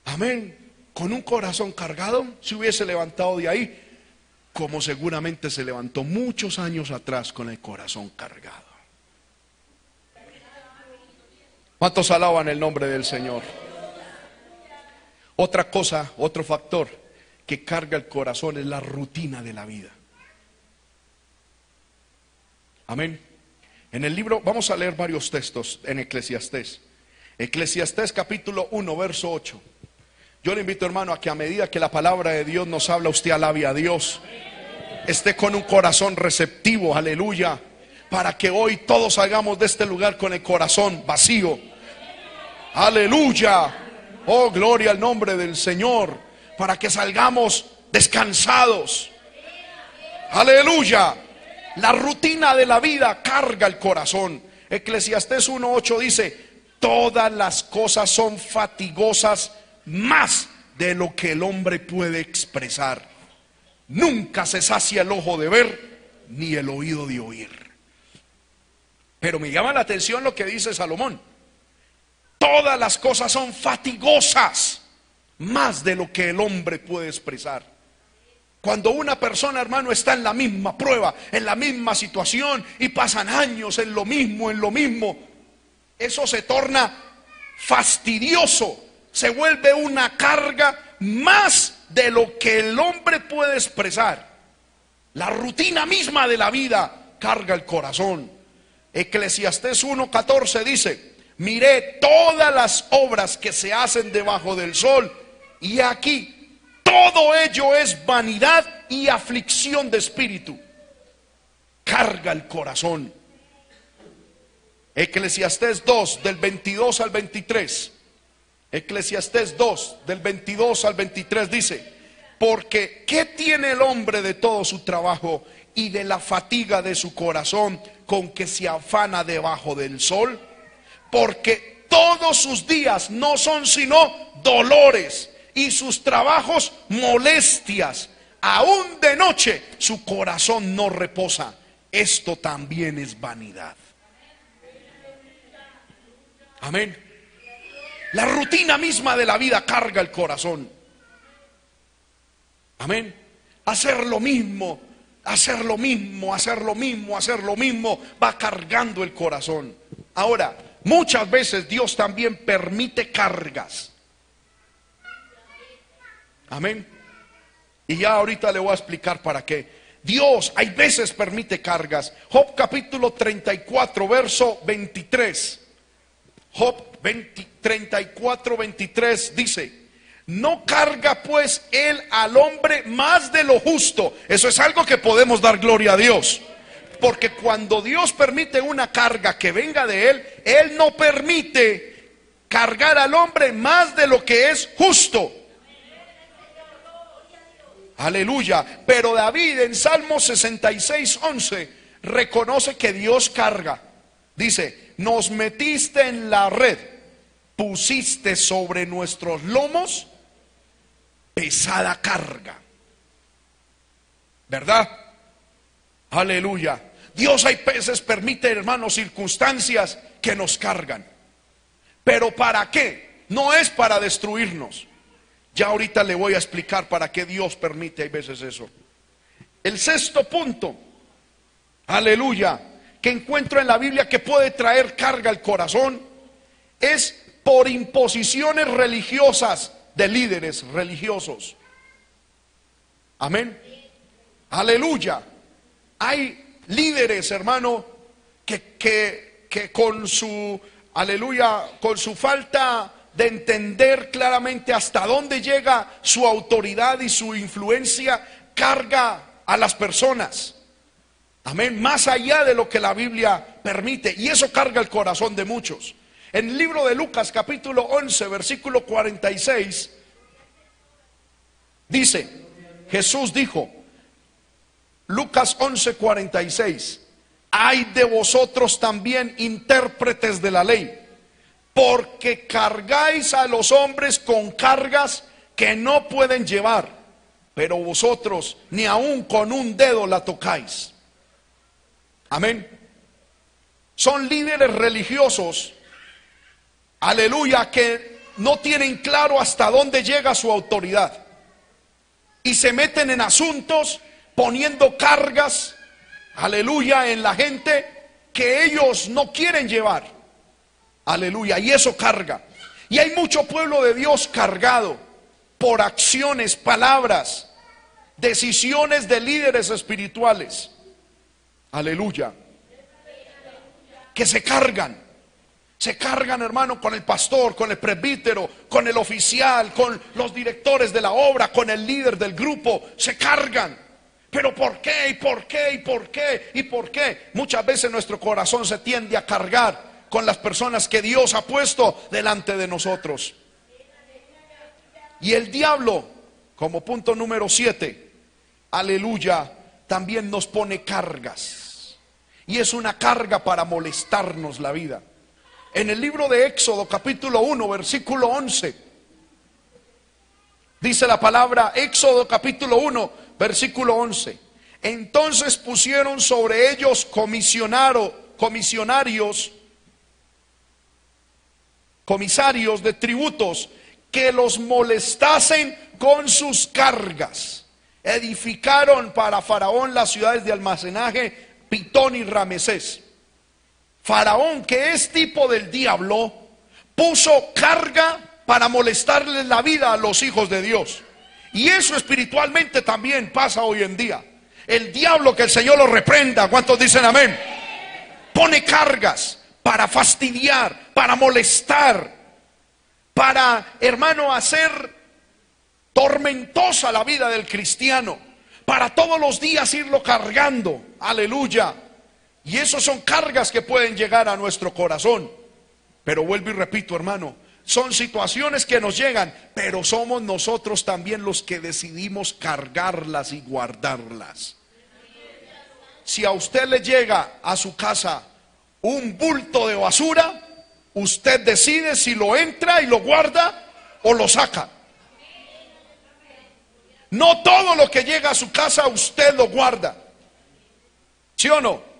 [SPEAKER 2] Amén. Con un corazón cargado, se hubiese levantado de ahí, como seguramente se levantó muchos años atrás con el corazón cargado. ¿Cuántos alaban el nombre del Señor? Otra cosa, otro factor que carga el corazón es la rutina de la vida. Amén. En el libro, vamos a leer varios textos en Eclesiastés. Eclesiastés capítulo 1, verso 8. Yo le invito, hermano, a que a medida que la palabra de Dios nos habla, usted alabe a Dios. Esté con un corazón receptivo, aleluya. Para que hoy todos salgamos de este lugar con el corazón vacío. Aleluya. Oh, gloria al nombre del Señor. Para que salgamos descansados. Aleluya. La rutina de la vida carga el corazón. Eclesiastés 1.8 dice, todas las cosas son fatigosas más de lo que el hombre puede expresar. Nunca se sacia el ojo de ver ni el oído de oír. Pero me llama la atención lo que dice Salomón. Todas las cosas son fatigosas, más de lo que el hombre puede expresar. Cuando una persona, hermano, está en la misma prueba, en la misma situación y pasan años en lo mismo, en lo mismo, eso se torna fastidioso se vuelve una carga más de lo que el hombre puede expresar. La rutina misma de la vida carga el corazón. Eclesiastés 1:14 dice, miré todas las obras que se hacen debajo del sol y aquí todo ello es vanidad y aflicción de espíritu. Carga el corazón. Eclesiastés 2 del 22 al 23. Eclesiastés 2, del 22 al 23 dice, porque ¿qué tiene el hombre de todo su trabajo y de la fatiga de su corazón con que se afana debajo del sol? Porque todos sus días no son sino dolores y sus trabajos molestias. Aún de noche su corazón no reposa. Esto también es vanidad. Amén. La rutina misma de la vida carga el corazón. Amén. Hacer lo mismo, hacer lo mismo, hacer lo mismo, hacer lo mismo, va cargando el corazón. Ahora, muchas veces Dios también permite cargas. Amén. Y ya ahorita le voy a explicar para qué. Dios hay veces permite cargas. Job capítulo 34, verso 23. Job 34, 23 dice, no carga pues él al hombre más de lo justo. Eso es algo que podemos dar gloria a Dios. Porque cuando Dios permite una carga que venga de él, él no permite cargar al hombre más de lo que es justo. Aleluya. Pero David en Salmo 66, 11 reconoce que Dios carga. Dice, nos metiste en la red pusiste sobre nuestros lomos pesada carga. ¿Verdad? Aleluya. Dios hay veces permite, hermanos, circunstancias que nos cargan. Pero ¿para qué? No es para destruirnos. Ya ahorita le voy a explicar para qué Dios permite a veces eso. El sexto punto, aleluya, que encuentro en la Biblia que puede traer carga al corazón, es por imposiciones religiosas de líderes religiosos. Amén. Aleluya. Hay líderes, hermano, que, que, que con su, aleluya, con su falta de entender claramente hasta dónde llega su autoridad y su influencia, carga a las personas. Amén. Más allá de lo que la Biblia permite. Y eso carga el corazón de muchos. En el libro de Lucas capítulo 11, versículo 46, dice, Jesús dijo, Lucas 11, 46, hay de vosotros también intérpretes de la ley porque cargáis a los hombres con cargas que no pueden llevar, pero vosotros ni aun con un dedo la tocáis. Amén. Son líderes religiosos, aleluya, que no tienen claro hasta dónde llega su autoridad. Y se meten en asuntos poniendo cargas, aleluya, en la gente que ellos no quieren llevar. Aleluya. Y eso carga. Y hay mucho pueblo de Dios cargado por acciones, palabras, decisiones de líderes espirituales. Aleluya. Que se cargan. Se cargan, hermano, con el pastor, con el presbítero, con el oficial, con los directores de la obra, con el líder del grupo. Se cargan. Pero ¿por qué? ¿Y por qué? ¿Y por qué? ¿Y por qué? Muchas veces nuestro corazón se tiende a cargar con las personas que Dios ha puesto delante de nosotros. Y el diablo, como punto número siete, aleluya, también nos pone cargas. Y es una carga para molestarnos la vida. En el libro de Éxodo capítulo 1, versículo 11, dice la palabra Éxodo capítulo 1, versículo 11. Entonces pusieron sobre ellos comisionarios comisarios de tributos que los molestasen con sus cargas. Edificaron para Faraón las ciudades de almacenaje Pitón y Ramesés. Faraón, que es tipo del diablo, puso carga para molestarle la vida a los hijos de Dios. Y eso espiritualmente también pasa hoy en día. El diablo, que el Señor lo reprenda, ¿cuántos dicen amén? Pone cargas para fastidiar, para molestar, para, hermano, hacer tormentosa la vida del cristiano, para todos los días irlo cargando, aleluya. Y esos son cargas que pueden llegar a nuestro corazón. Pero vuelvo y repito, hermano, son situaciones que nos llegan, pero somos nosotros también los que decidimos cargarlas y guardarlas. Si a usted le llega a su casa un bulto de basura, usted decide si lo entra y lo guarda o lo saca. No todo lo que llega a su casa usted lo guarda. ¿Sí o no?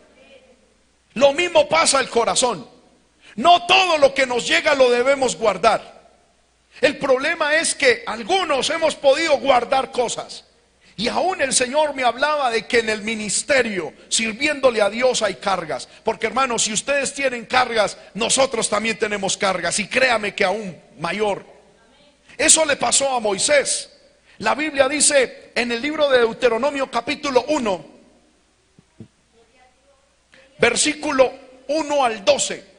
[SPEAKER 2] Lo mismo pasa al corazón. No todo lo que nos llega lo debemos guardar. El problema es que algunos hemos podido guardar cosas. Y aún el Señor me hablaba de que en el ministerio, sirviéndole a Dios, hay cargas. Porque hermanos, si ustedes tienen cargas, nosotros también tenemos cargas. Y créame que aún mayor. Eso le pasó a Moisés. La Biblia dice en el libro de Deuteronomio capítulo 1, versículo 1 al 12.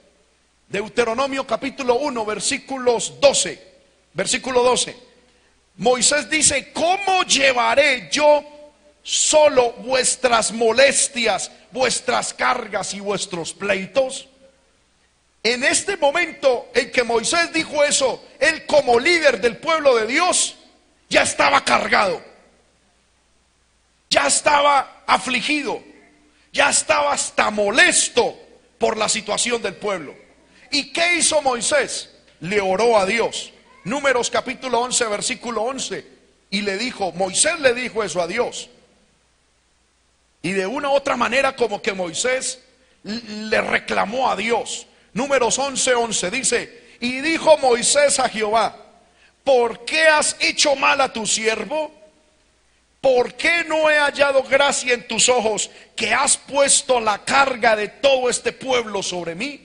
[SPEAKER 2] Deuteronomio capítulo 1, versículos 12. Versículo 12. Moisés dice, ¿cómo llevaré yo solo vuestras molestias, vuestras cargas y vuestros pleitos? En este momento en que Moisés dijo eso, él como líder del pueblo de Dios ya estaba cargado, ya estaba afligido, ya estaba hasta molesto por la situación del pueblo. ¿Y qué hizo Moisés? Le oró a Dios. Números capítulo 11, versículo 11. Y le dijo, Moisés le dijo eso a Dios. Y de una u otra manera como que Moisés le reclamó a Dios. Números 11, 11 dice, y dijo Moisés a Jehová, ¿por qué has hecho mal a tu siervo? ¿Por qué no he hallado gracia en tus ojos que has puesto la carga de todo este pueblo sobre mí?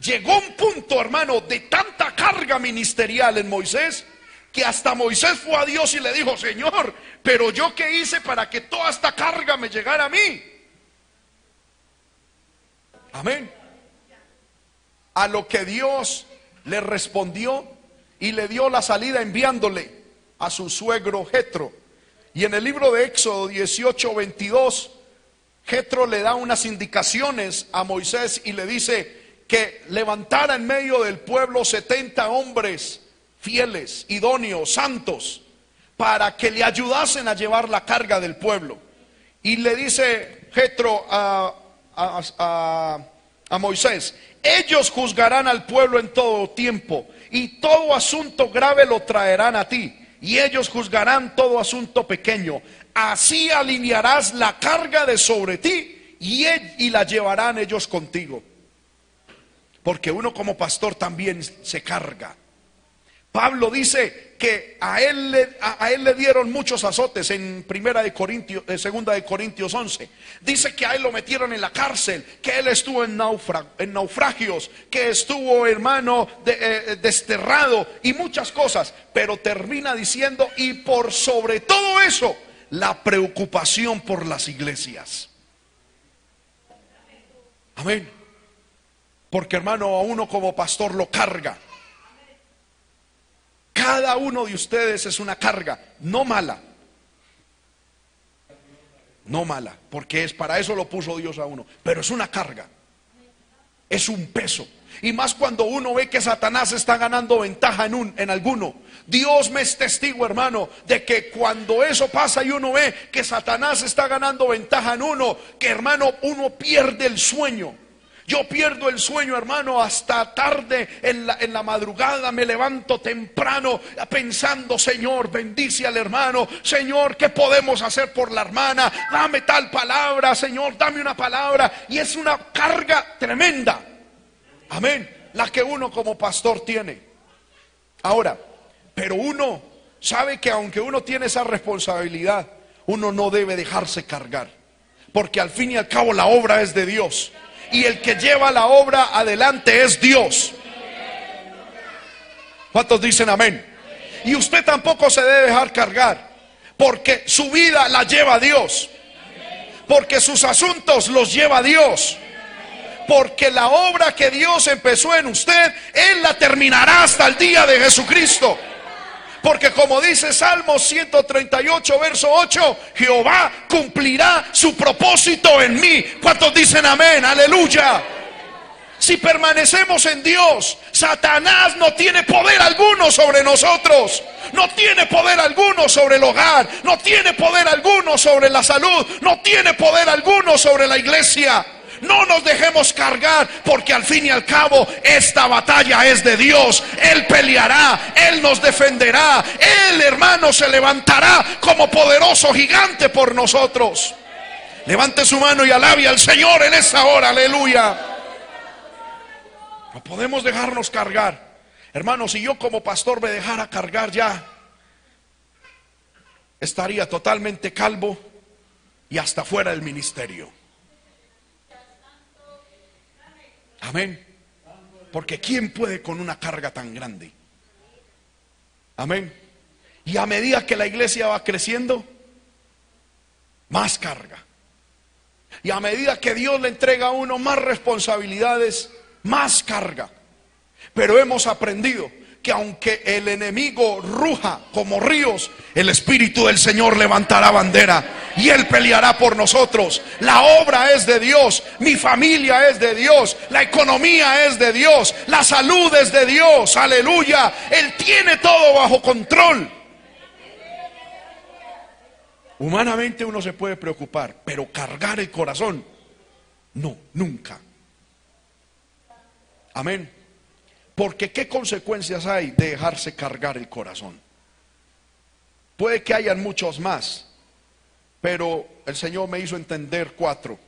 [SPEAKER 2] Llegó un punto, hermano, de tanta carga ministerial en Moisés, que hasta Moisés fue a Dios y le dijo, Señor, pero yo qué hice para que toda esta carga me llegara a mí. Amén. A lo que Dios le respondió y le dio la salida enviándole a su suegro Jetro y en el libro de Éxodo 18, 22, Jetro le da unas indicaciones a Moisés y le dice que levantara en medio del pueblo 70 hombres fieles, idóneos, santos, para que le ayudasen a llevar la carga del pueblo. Y le dice Jetro a, a, a Moisés, ellos juzgarán al pueblo en todo tiempo y todo asunto grave lo traerán a ti y ellos juzgarán todo asunto pequeño. Así alinearás la carga de sobre ti y, y la llevarán ellos contigo. Porque uno como pastor también se carga. Pablo dice que a él, le, a, él le dieron muchos azotes en primera de Corintios, en segunda de Corintios 11. Dice que a él lo metieron en la cárcel, que él estuvo en, en naufragios, que estuvo hermano de, eh, desterrado y muchas cosas. Pero termina diciendo, y por sobre todo eso, la preocupación por las iglesias. Amén. Porque hermano, a uno como pastor lo carga. Cada uno de ustedes es una carga, no mala. No mala, porque es para eso lo puso Dios a uno, pero es una carga. Es un peso. Y más cuando uno ve que Satanás está ganando ventaja en, un, en alguno. Dios me es testigo, hermano, de que cuando eso pasa y uno ve que Satanás está ganando ventaja en uno, que hermano, uno pierde el sueño. Yo pierdo el sueño, hermano, hasta tarde en la, madrugada. Me levanto temprano pensando, Señor, bendice al hermano. Señor, ¿qué podemos hacer por la hermana? Dame tal palabra, Señor, dame una palabra. Y es una carga tremenda. Amén. La que uno como pastor tiene. Ahora, pero uno sabe que aunque uno tiene esa responsabilidad, uno no debe dejarse cargar. Porque al fin y al cabo la obra es de Dios y el que lleva la obra adelante es Dios. ¿Cuántos dicen amén? Y usted tampoco se debe dejar cargar, porque su vida la lleva Dios, porque sus asuntos los lleva Dios, porque la obra que Dios empezó en usted, Él la terminará hasta el día de Jesucristo. Porque como dice Salmo 138, verso 8, Jehová cumplirá su propósito en mí. ¿Cuántos dicen amén? Aleluya. Si permanecemos en Dios, Satanás no tiene poder alguno sobre nosotros. No tiene poder alguno sobre el hogar. No tiene poder alguno sobre la salud. No tiene poder alguno sobre la iglesia. No nos dejemos cargar porque al fin y al cabo esta batalla es de Dios. Él peleará, Él nos defenderá, Él hermano se levantará como poderoso gigante por nosotros. Levante su mano y alabe al Señor en esa hora, aleluya. No podemos dejarnos cargar. Hermanos, si yo como pastor me dejara cargar ya, estaría totalmente calvo y hasta fuera del ministerio. Amén. Porque ¿quién puede con una carga tan grande? Amén. Y a medida que la iglesia va creciendo, más carga. Y a medida que Dios le entrega a uno más responsabilidades, más carga. Pero hemos aprendido que aunque el enemigo ruja como ríos, el Espíritu del Señor levantará bandera y Él peleará por nosotros. La obra es de Dios, mi familia es de Dios, la economía es de Dios, la salud es de Dios, aleluya. Él tiene todo bajo control. Humanamente uno se puede preocupar, pero cargar el corazón, no, nunca. Amén. Porque ¿qué consecuencias hay de dejarse cargar el corazón? Puede que hayan muchos más, pero el Señor me hizo entender cuatro.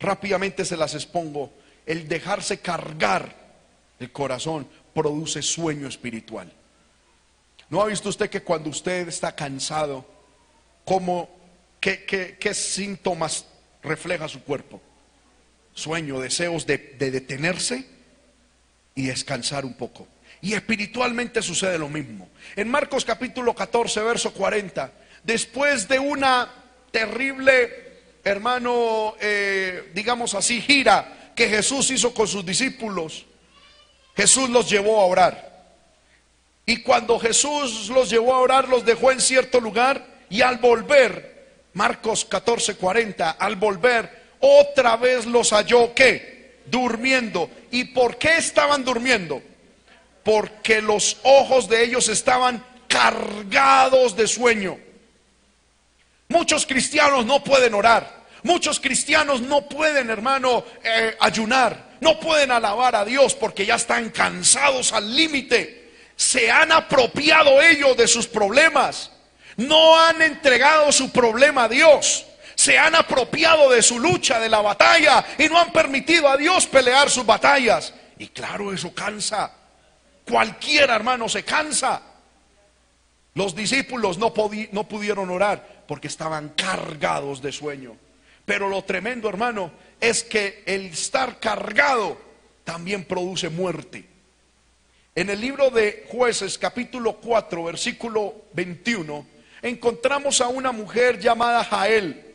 [SPEAKER 2] Rápidamente se las expongo. El dejarse cargar el corazón produce sueño espiritual. ¿No ha visto usted que cuando usted está cansado, cómo, qué, qué- síntomas refleja su cuerpo? Sueño, deseos de, de detenerse y descansar un poco. Y espiritualmente sucede lo mismo. En Marcos capítulo 14, verso 40, después de una terrible, hermano, eh, digamos así, gira que Jesús hizo con sus discípulos, Jesús los llevó a orar. Y cuando Jesús los llevó a orar, los dejó en cierto lugar y al volver, Marcos 14, 40, al volver, otra vez los halló que durmiendo. ¿Y por qué estaban durmiendo? Porque los ojos de ellos estaban cargados de sueño. Muchos cristianos no pueden orar. Muchos cristianos no pueden, hermano, eh, ayunar. No pueden alabar a Dios porque ya están cansados al límite. Se han apropiado ellos de sus problemas. No han entregado su problema a Dios. Se han apropiado de su lucha, de la batalla, y no han permitido a Dios pelear sus batallas. Y claro, eso cansa. Cualquiera, hermano, se cansa. Los discípulos no, no pudieron orar porque estaban cargados de sueño. Pero lo tremendo, hermano, es que el estar cargado también produce muerte. En el libro de jueces capítulo 4, versículo 21, encontramos a una mujer llamada Jael.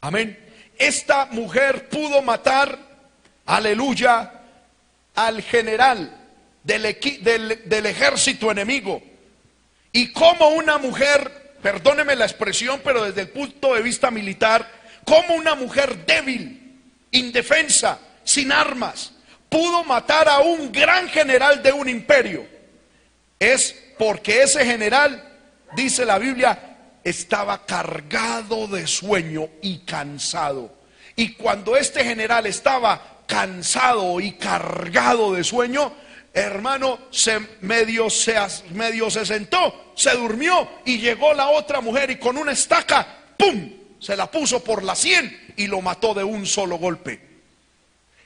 [SPEAKER 2] Amén. Esta mujer pudo matar, aleluya, al general del, del ejército enemigo. Y como una mujer, perdóneme la expresión, pero desde el punto de vista militar, como una mujer débil, indefensa, sin armas, pudo matar a un gran general de un imperio. Es porque ese general, dice la Biblia, estaba cargado de sueño y cansado. Y cuando este general estaba cansado y cargado de sueño, hermano, se medio se, medio se sentó, se durmió y llegó la otra mujer y con una estaca, ¡pum! Se la puso por la sien y lo mató de un solo golpe.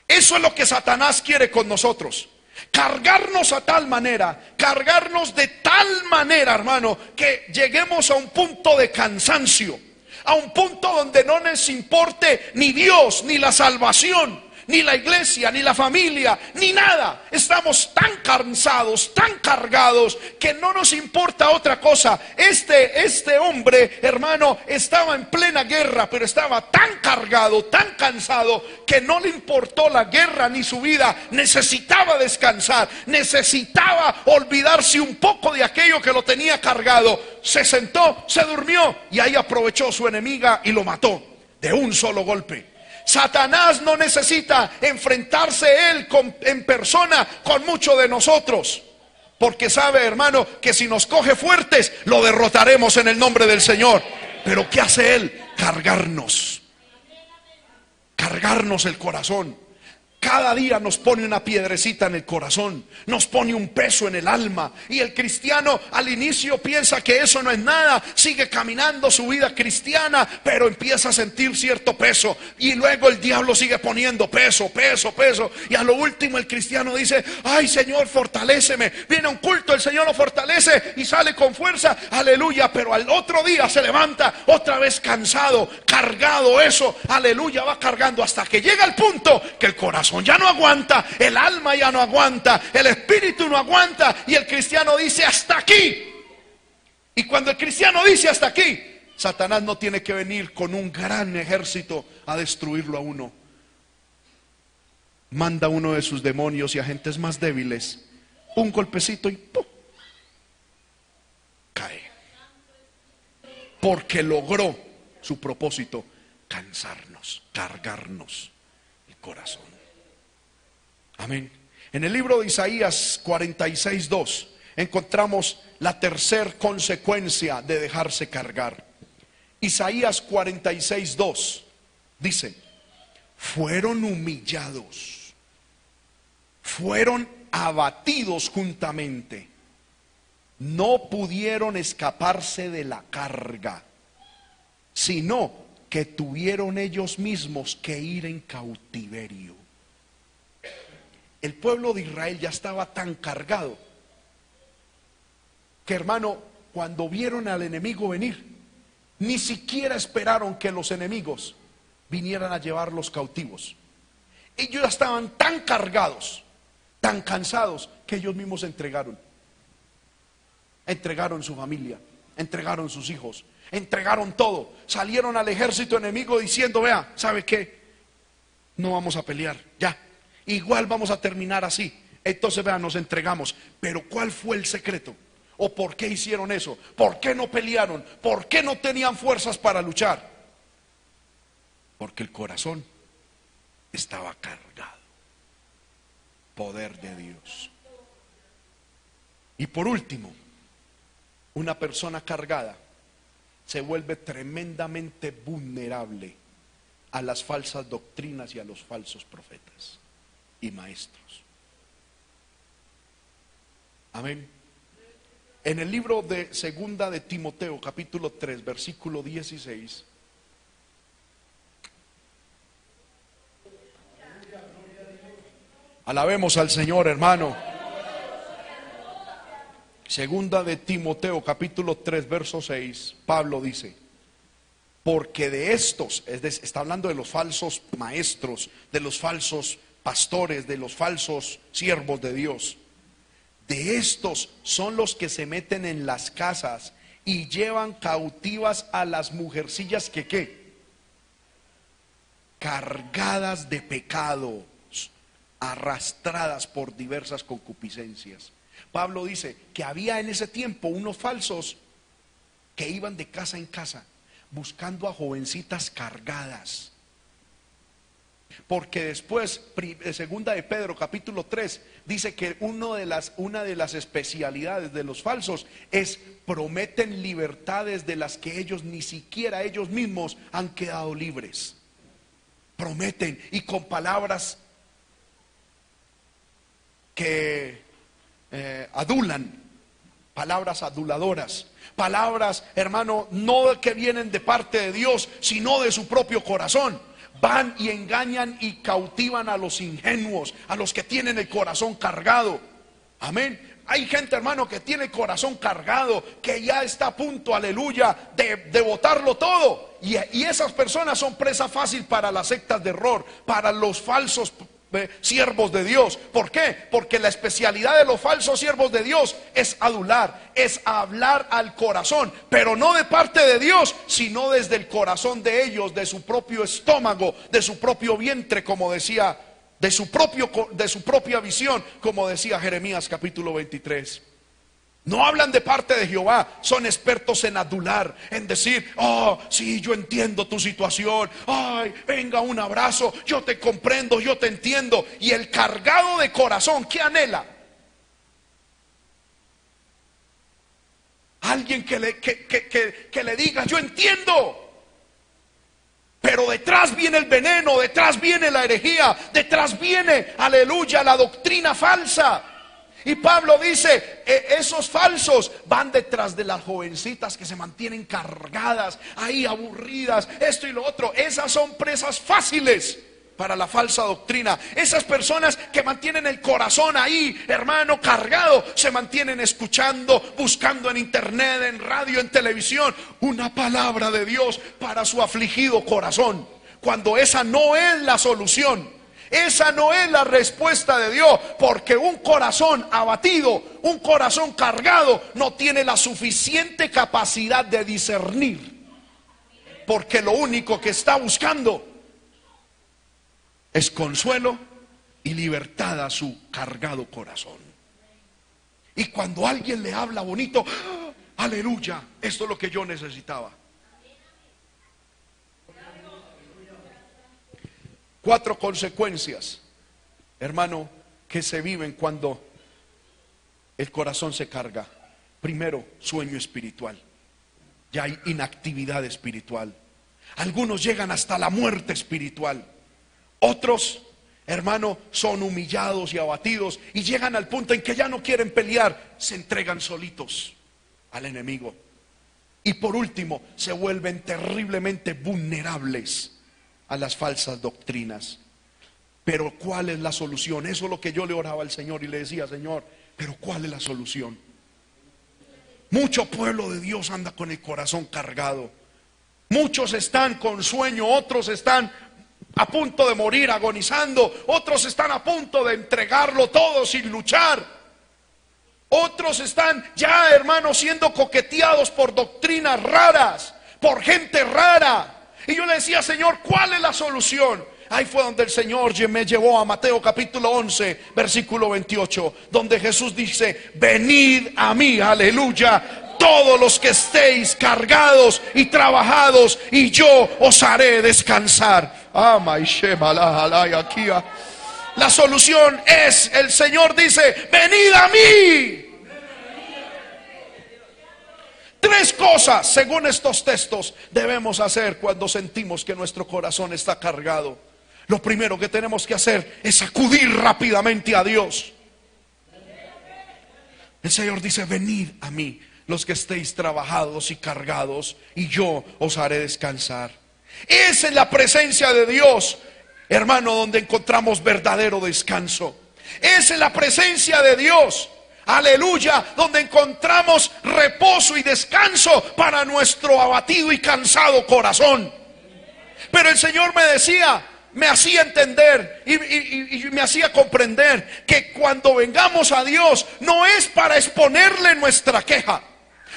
[SPEAKER 2] Eso es lo que Satanás quiere con nosotros. Cargarnos a tal manera, cargarnos de tal manera, hermano, que lleguemos a un punto de cansancio, a un punto donde no nos importe ni Dios, ni la salvación, ni la iglesia, ni la familia, ni nada. Estamos tan cansados, tan cargados, que no nos importa otra cosa. Este, este hombre, hermano, estaba en plena guerra, pero estaba tan cargado, tan cansado, que no le importó la guerra ni su vida. Necesitaba descansar, necesitaba olvidarse un poco de aquello que lo tenía cargado. Se sentó, se durmió y ahí aprovechó su enemiga y lo mató de un solo golpe. Satanás no necesita enfrentarse él con- en persona con muchos de nosotros. Porque sabe, hermano, que si nos coge fuertes, lo derrotaremos en el nombre del Señor. Pero ¿qué hace él? Cargarnos. Cargarnos el corazón. Cada día nos pone una piedrecita en el corazón, nos pone un peso en el alma. Y el cristiano al inicio piensa que eso no es nada, sigue caminando su vida cristiana, pero empieza a sentir cierto peso. Y luego el diablo sigue poniendo peso, peso, peso. Y a lo último el cristiano dice, ay Señor, fortaléceme. Viene un culto, el Señor lo fortalece y sale con fuerza, aleluya. Pero al otro día se levanta otra vez cansado, cargado eso, aleluya, va cargando hasta que llega el punto que el corazón ya no aguanta, el alma ya no aguanta, el espíritu no aguanta y el cristiano dice hasta aquí. Y cuando el cristiano dice hasta aquí, Satanás no tiene que venir con un gran ejército a destruirlo a uno. Manda uno de sus demonios y agentes más débiles, un golpecito y ¡pum! cae. Porque logró su propósito, cansarnos, cargarnos el corazón. Amén. En el libro de Isaías 46, 2 encontramos la tercer consecuencia de dejarse cargar. Isaías 46, 2 dice, fueron humillados, fueron abatidos juntamente, no pudieron escaparse de la carga, sino que tuvieron ellos mismos que ir en cautiverio el pueblo de Israel ya estaba tan cargado que hermano, cuando vieron al enemigo venir, ni siquiera esperaron que los enemigos vinieran a llevarlos cautivos. Ellos ya estaban tan cargados, tan cansados, que ellos mismos entregaron. Entregaron su familia, entregaron sus hijos, entregaron todo. Salieron al ejército enemigo diciendo, vea, ¿sabe qué? No vamos a pelear, ya. Igual vamos a terminar así. Entonces, vea, nos entregamos. Pero ¿cuál fue el secreto? ¿O por qué hicieron eso? ¿Por qué no pelearon? ¿Por qué no tenían fuerzas para luchar? Porque el corazón estaba cargado. Poder de Dios. Y por último, una persona cargada se vuelve tremendamente vulnerable a las falsas doctrinas y a los falsos profetas maestros. Amén. En el libro de Segunda de Timoteo, capítulo 3, versículo 16. Alabemos al Señor, hermano. Segunda de Timoteo, capítulo 3, verso 6. Pablo dice, porque de estos, está hablando de los falsos maestros, de los falsos pastores, de los falsos siervos de Dios de estos son los que se meten en las casas y llevan cautivas a las mujercillas que qué? Cargadas de pecados, arrastradas por diversas concupiscencias. Pablo dice que había en ese tiempo unos falsos que iban de casa en casa buscando a jovencitas cargadas porque después, eh, segunda de Pedro, capítulo 3, dice que uno de las, una de las especialidades de los falsos es prometen libertades de las que ellos ni siquiera ellos mismos han quedado libres. Prometen y con palabras que eh, adulan, palabras aduladoras, palabras, hermano, no que vienen de parte de Dios, sino de su propio corazón van y engañan y cautivan a los ingenuos, a los que tienen el corazón cargado. Amén. Hay gente, hermano, que tiene el corazón cargado, que ya está a punto, aleluya, de, de botarlo todo. Y, y esas personas son presa fácil para las sectas de error, para los falsos siervos de Dios. ¿Por qué? Porque la especialidad de los falsos siervos de Dios es adular, es hablar al corazón, pero no de parte de Dios, sino desde el corazón de ellos, de su propio estómago, de su propio vientre, como decía, de su propio de su propia visión, como decía Jeremías capítulo 23. No hablan de parte de Jehová, son expertos en adular, en decir, oh, sí, yo entiendo tu situación, ay, venga un abrazo, yo te comprendo, yo te entiendo. Y el cargado de corazón, ¿qué anhela? Alguien que le, que, que le diga, yo entiendo. Pero detrás viene el veneno, detrás viene la herejía, detrás viene, aleluya, la doctrina falsa. Y Pablo dice, e, esos falsos van detrás de las jovencitas que se mantienen cargadas, ahí aburridas, esto y lo otro. Esas son presas fáciles para la falsa doctrina. Esas personas que mantienen el corazón ahí, hermano, cargado, se mantienen escuchando, buscando en internet, en radio, en televisión, una palabra de Dios para su afligido corazón. Cuando esa no es la solución. Esa no es la respuesta de Dios, porque un corazón abatido, un corazón cargado, no tiene la suficiente capacidad de discernir. Porque lo único que está buscando es consuelo y libertad a su cargado corazón. Y cuando alguien le habla bonito, ¡ah! aleluya, esto es lo que yo necesitaba. Cuatro consecuencias, hermano, que se viven cuando el corazón se carga. Primero, sueño espiritual. Ya hay inactividad espiritual. Algunos llegan hasta la muerte espiritual. Otros, hermano, son humillados y abatidos y llegan al punto en que ya no quieren pelear, se entregan solitos al enemigo. Y por último, se vuelven terriblemente vulnerables a las falsas doctrinas. Pero ¿cuál es la solución? Eso es lo que yo le oraba al Señor y le decía, Señor, pero ¿cuál es la solución? Mucho pueblo de Dios anda con el corazón cargado. Muchos están con sueño, otros están a punto de morir agonizando, otros están a punto de entregarlo todo sin luchar. Otros están ya, hermanos, siendo coqueteados por doctrinas raras, por gente rara. Y yo le decía, Señor, ¿cuál es la solución? Ahí fue donde el Señor me llevó a Mateo capítulo 11, versículo 28, donde Jesús dice, venid a mí, aleluya, todos los que estéis cargados y trabajados, y yo os haré descansar. La solución es, el Señor dice, venid a mí. Tres cosas, según estos textos, debemos hacer cuando sentimos que nuestro corazón está cargado. Lo primero que tenemos que hacer es acudir rápidamente a Dios. El Señor dice, venid a mí los que estéis trabajados y cargados, y yo os haré descansar. Es en la presencia de Dios, hermano, donde encontramos verdadero descanso. Es en la presencia de Dios aleluya, donde encontramos reposo y descanso para nuestro abatido y cansado corazón. Pero el Señor me decía, me hacía entender y, me hacía comprender que cuando vengamos a Dios no es para exponerle nuestra queja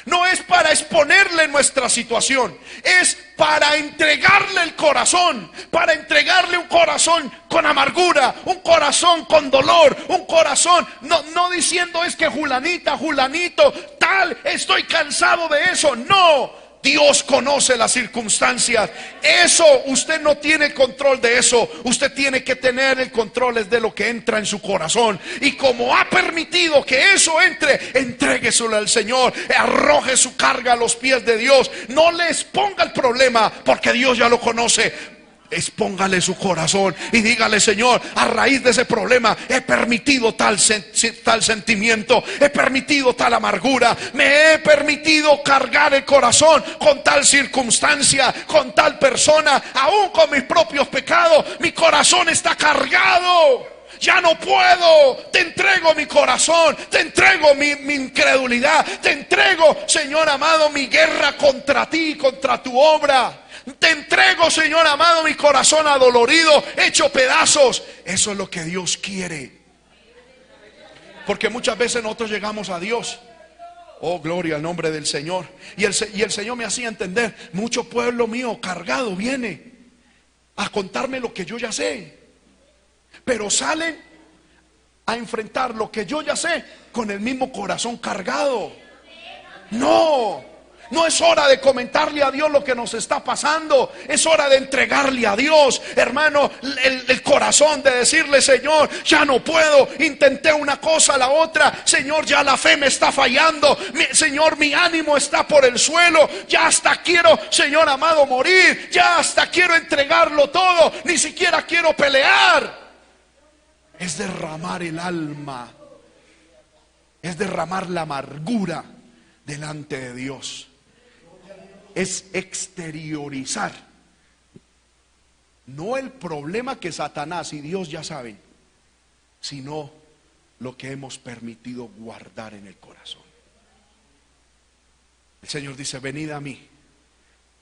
[SPEAKER 2] no es para exponerle nuestra situación, es para entregarle el corazón, para entregarle un corazón con amargura, un corazón con dolor, un corazón, no, no diciendo es que Julanita, Julanito, tal, estoy cansado de eso, no, Dios conoce las circunstancias. Eso, usted no tiene control de eso. Usted tiene que tener el control de lo que entra en su corazón. Y como ha permitido que eso entre, entrégueselo al Señor. Arroje su carga a los pies de Dios. No le exponga el problema porque Dios ya lo conoce. Expóngale su corazón y dígale, Señor, a raíz de ese problema he permitido tal, tal sentimiento, he permitido tal amargura, me he permitido cargar el corazón con tal circunstancia, con tal persona, aún con mis propios pecados, mi corazón está cargado. Ya no puedo, te entrego mi corazón, te entrego mi, mi incredulidad, te entrego, Señor amado, mi guerra contra ti, contra tu obra. Te entrego, Señor amado, mi corazón adolorido, hecho pedazos. Eso es lo que Dios quiere. Porque muchas veces nosotros llegamos a Dios. Oh, gloria al nombre del Señor. Y el, Señor me hacía entender, mucho pueblo mío cargado viene a contarme lo que yo ya sé. Pero salen a enfrentar lo que yo ya sé con el mismo corazón cargado. No, no es hora de comentarle a Dios lo que nos está pasando. Es hora de entregarle a Dios, hermano, el, corazón de decirle, Señor, ya no puedo. Intenté una cosa, la otra. Señor, ya la fe me está fallando. señor, mi ánimo está por el suelo. Ya hasta quiero, Señor amado, morir. Ya hasta quiero entregarlo todo. Ni siquiera quiero pelear. Es derramar el alma. Es derramar la amargura delante de Dios es exteriorizar. No el problema que Satanás y Dios ya saben, sino lo que hemos permitido guardar en el corazón. El Señor dice, venid a mí,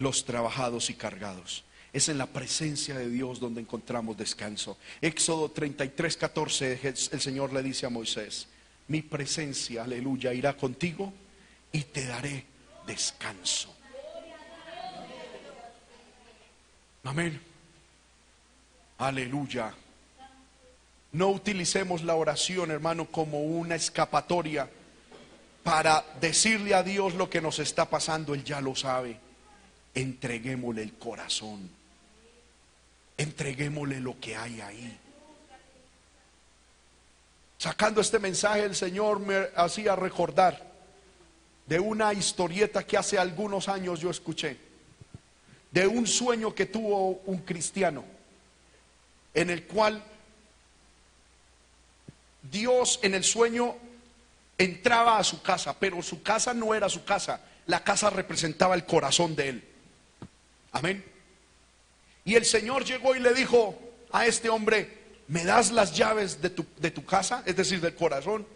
[SPEAKER 2] los trabajados y cargados. Es en la presencia de Dios donde encontramos descanso. Éxodo 33, 14, el Señor le dice a Moisés, mi presencia, aleluya, irá contigo y te daré descanso. Amén. Aleluya. No utilicemos la oración, hermano, como una escapatoria para decirle a Dios lo que nos está pasando. Él ya lo sabe. Entreguémosle el corazón. Entreguémosle lo que hay ahí. Sacando este mensaje, el Señor me hacía recordar de una historieta que hace algunos años yo escuché de un sueño que tuvo un cristiano, en el cual Dios en el sueño entraba a su casa, pero su casa no era su casa, la casa representaba el corazón de él. Amén. Y el Señor llegó y le dijo a este hombre, ¿me das las llaves de tu, de tu casa? Es decir, del corazón.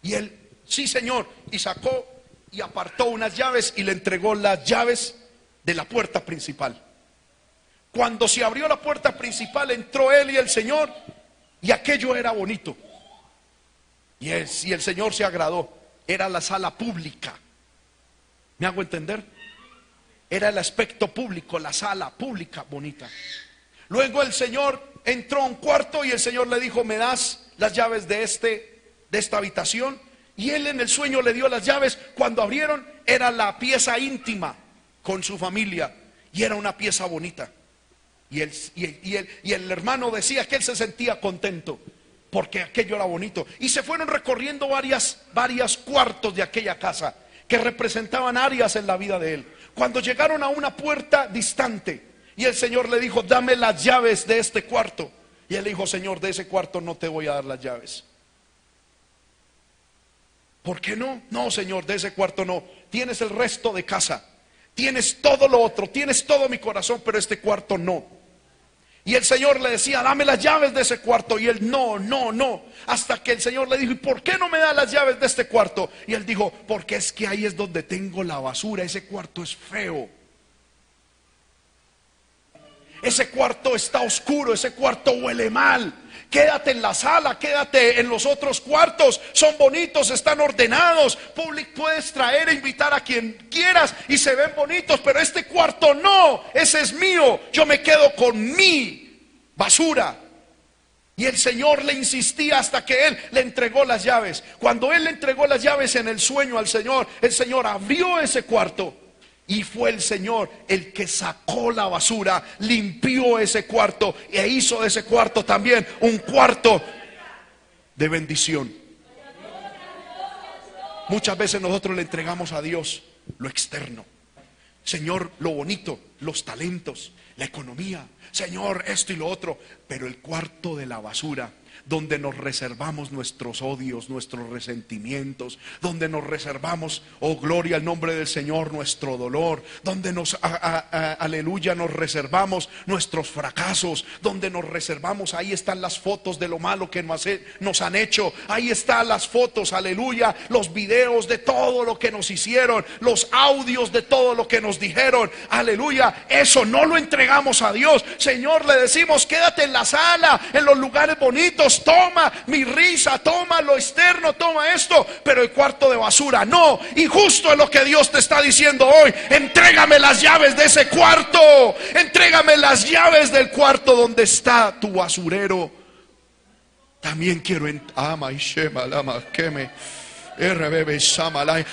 [SPEAKER 2] Y él, sí Señor, y sacó y apartó unas llaves y le entregó las llaves de la puerta principal. Cuando se abrió la puerta principal, entró él y el Señor, y aquello era bonito. Y el, el Señor se agradó. Era la sala pública. ¿Me hago entender? Era el aspecto público, la sala pública bonita. Luego el Señor entró a un cuarto y el Señor le dijo, "¿Me das las llaves de este de esta habitación?" Y él en el sueño le dio las llaves. Cuando abrieron era la pieza íntima con su familia y era una pieza bonita. Y el, y, el, y el hermano decía que él se sentía contento porque aquello era bonito. Y se fueron recorriendo varias, varias cuartos de aquella casa que representaban áreas en la vida de él. Cuando llegaron a una puerta distante y el Señor le dijo, dame las llaves de este cuarto. Y él dijo, Señor, de ese cuarto no te voy a dar las llaves. ¿Por qué no? No, Señor, de ese cuarto no. Tienes el resto de casa. Tienes todo lo otro. Tienes todo mi corazón, pero este cuarto no. Y el Señor le decía, dame las llaves de ese cuarto. Y él, no, no, no. Hasta que el Señor le dijo, ¿y por qué no me da las llaves de este cuarto? Y él dijo, porque es que ahí es donde tengo la basura. Ese cuarto es feo. Ese cuarto está oscuro, ese cuarto huele mal. Quédate en la sala, quédate en los otros cuartos. Son bonitos, están ordenados. Public puedes traer e invitar a quien quieras y se ven bonitos, pero este cuarto no, ese es mío. Yo me quedo con mi basura. Y el Señor le insistía hasta que Él le entregó las llaves. Cuando Él le entregó las llaves en el sueño al Señor, el Señor abrió ese cuarto y fue el Señor el que sacó la basura, limpió ese cuarto e hizo de ese cuarto también un cuarto de bendición. Muchas veces nosotros le entregamos a Dios lo externo. Señor, lo bonito, los talentos, la economía. Señor, esto y lo otro. Pero el cuarto de la basura donde nos reservamos nuestros odios, nuestros resentimientos, donde nos reservamos, oh gloria al nombre del Señor, nuestro dolor, donde nos, aleluya, nos reservamos nuestros fracasos, donde nos reservamos, ahí están las fotos de lo malo que nos han hecho, ahí están las fotos, aleluya, los videos de todo lo que nos hicieron, los audios de todo lo que nos dijeron, aleluya, eso no lo entregamos a Dios, Señor, le decimos, quédate en la sala, en los lugares bonitos, toma mi risa, toma lo externo, toma esto, pero el cuarto de basura, no. Y justo es lo que Dios te está diciendo hoy. Entrégame las llaves de ese cuarto. Entrégame las llaves del cuarto donde está tu basurero. También quiero ama y shema lama que me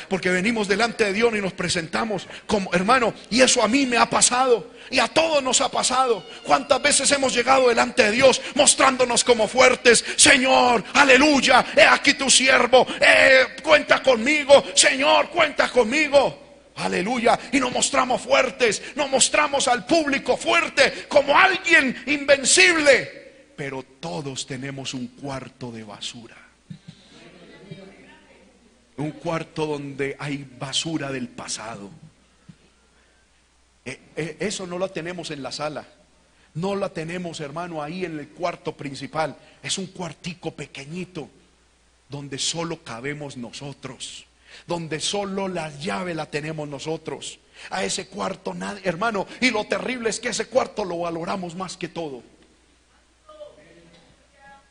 [SPEAKER 2] porque venimos delante de Dios y nos presentamos como hermano, y eso a mí me ha pasado. Y a todos nos ha pasado. ¿Cuántas veces hemos llegado delante de Dios mostrándonos como fuertes? Señor, aleluya, he aquí tu siervo, eh, cuenta conmigo, Señor, cuenta conmigo. Aleluya. Y nos mostramos fuertes, nos mostramos al público fuerte como alguien invencible. Pero todos tenemos un cuarto de basura. Un cuarto donde hay basura del pasado eh, eh, eso no lo tenemos en la sala. No la tenemos, hermano, ahí en el cuarto principal. Es un cuartico pequeñito donde solo cabemos nosotros. Donde solo la llave la tenemos nosotros. A ese cuarto hermano. Y lo terrible es que ese cuarto lo valoramos más que todo.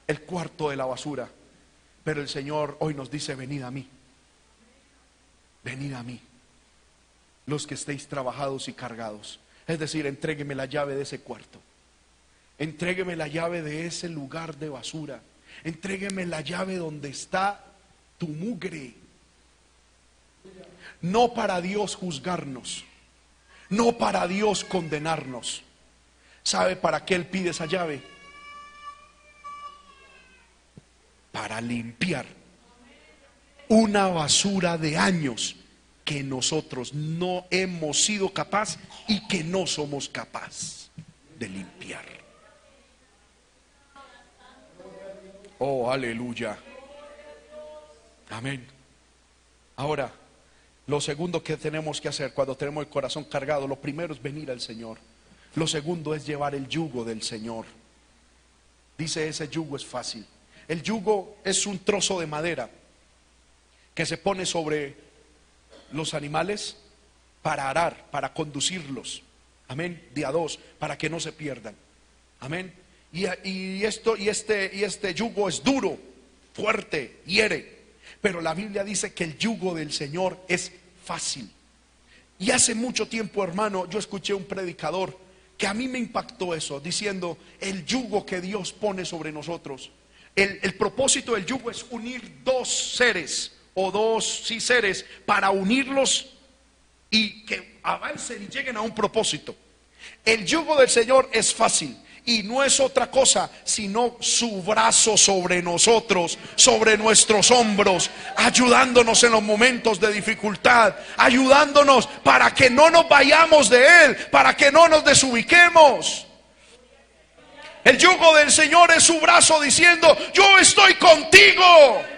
[SPEAKER 2] El cuarto de la basura. Pero el Señor hoy nos dice, venid a mí. Venid a mí los que estéis trabajados y cargados. Es decir, entrégueme la llave de ese cuarto. Entrégueme la llave de ese lugar de basura. Entrégueme la llave donde está tu mugre. No para Dios juzgarnos. No para Dios condenarnos. ¿Sabe para qué Él pide esa llave? Para limpiar una basura de años que nosotros no hemos sido capaz y que no somos capaz de limpiar. Oh, aleluya. Amén. Ahora, lo segundo que tenemos que hacer cuando tenemos el corazón cargado, lo primero es venir al Señor. Lo segundo es llevar el yugo del Señor. Dice ese yugo es fácil. El yugo es un trozo de madera que se pone sobre los animales para arar, para conducirlos. Amén. Día dos, para que no se pierdan. Amén. Y, y esto y este y este yugo es duro, fuerte, hiere. Pero la Biblia dice que el yugo del Señor es fácil. Y hace mucho tiempo, hermano, yo escuché un predicador que a mí me impactó eso, diciendo, el yugo que Dios pone sobre nosotros. El, el propósito del yugo es unir dos seres o dos sí seres para unirlos y que avancen y lleguen a un propósito. El yugo del Señor es fácil y no es otra cosa sino su brazo sobre nosotros, sobre nuestros hombros, ayudándonos en los momentos de dificultad, ayudándonos para que no nos vayamos de Él, para que no nos desubiquemos. El yugo del Señor es su brazo diciendo, yo estoy contigo.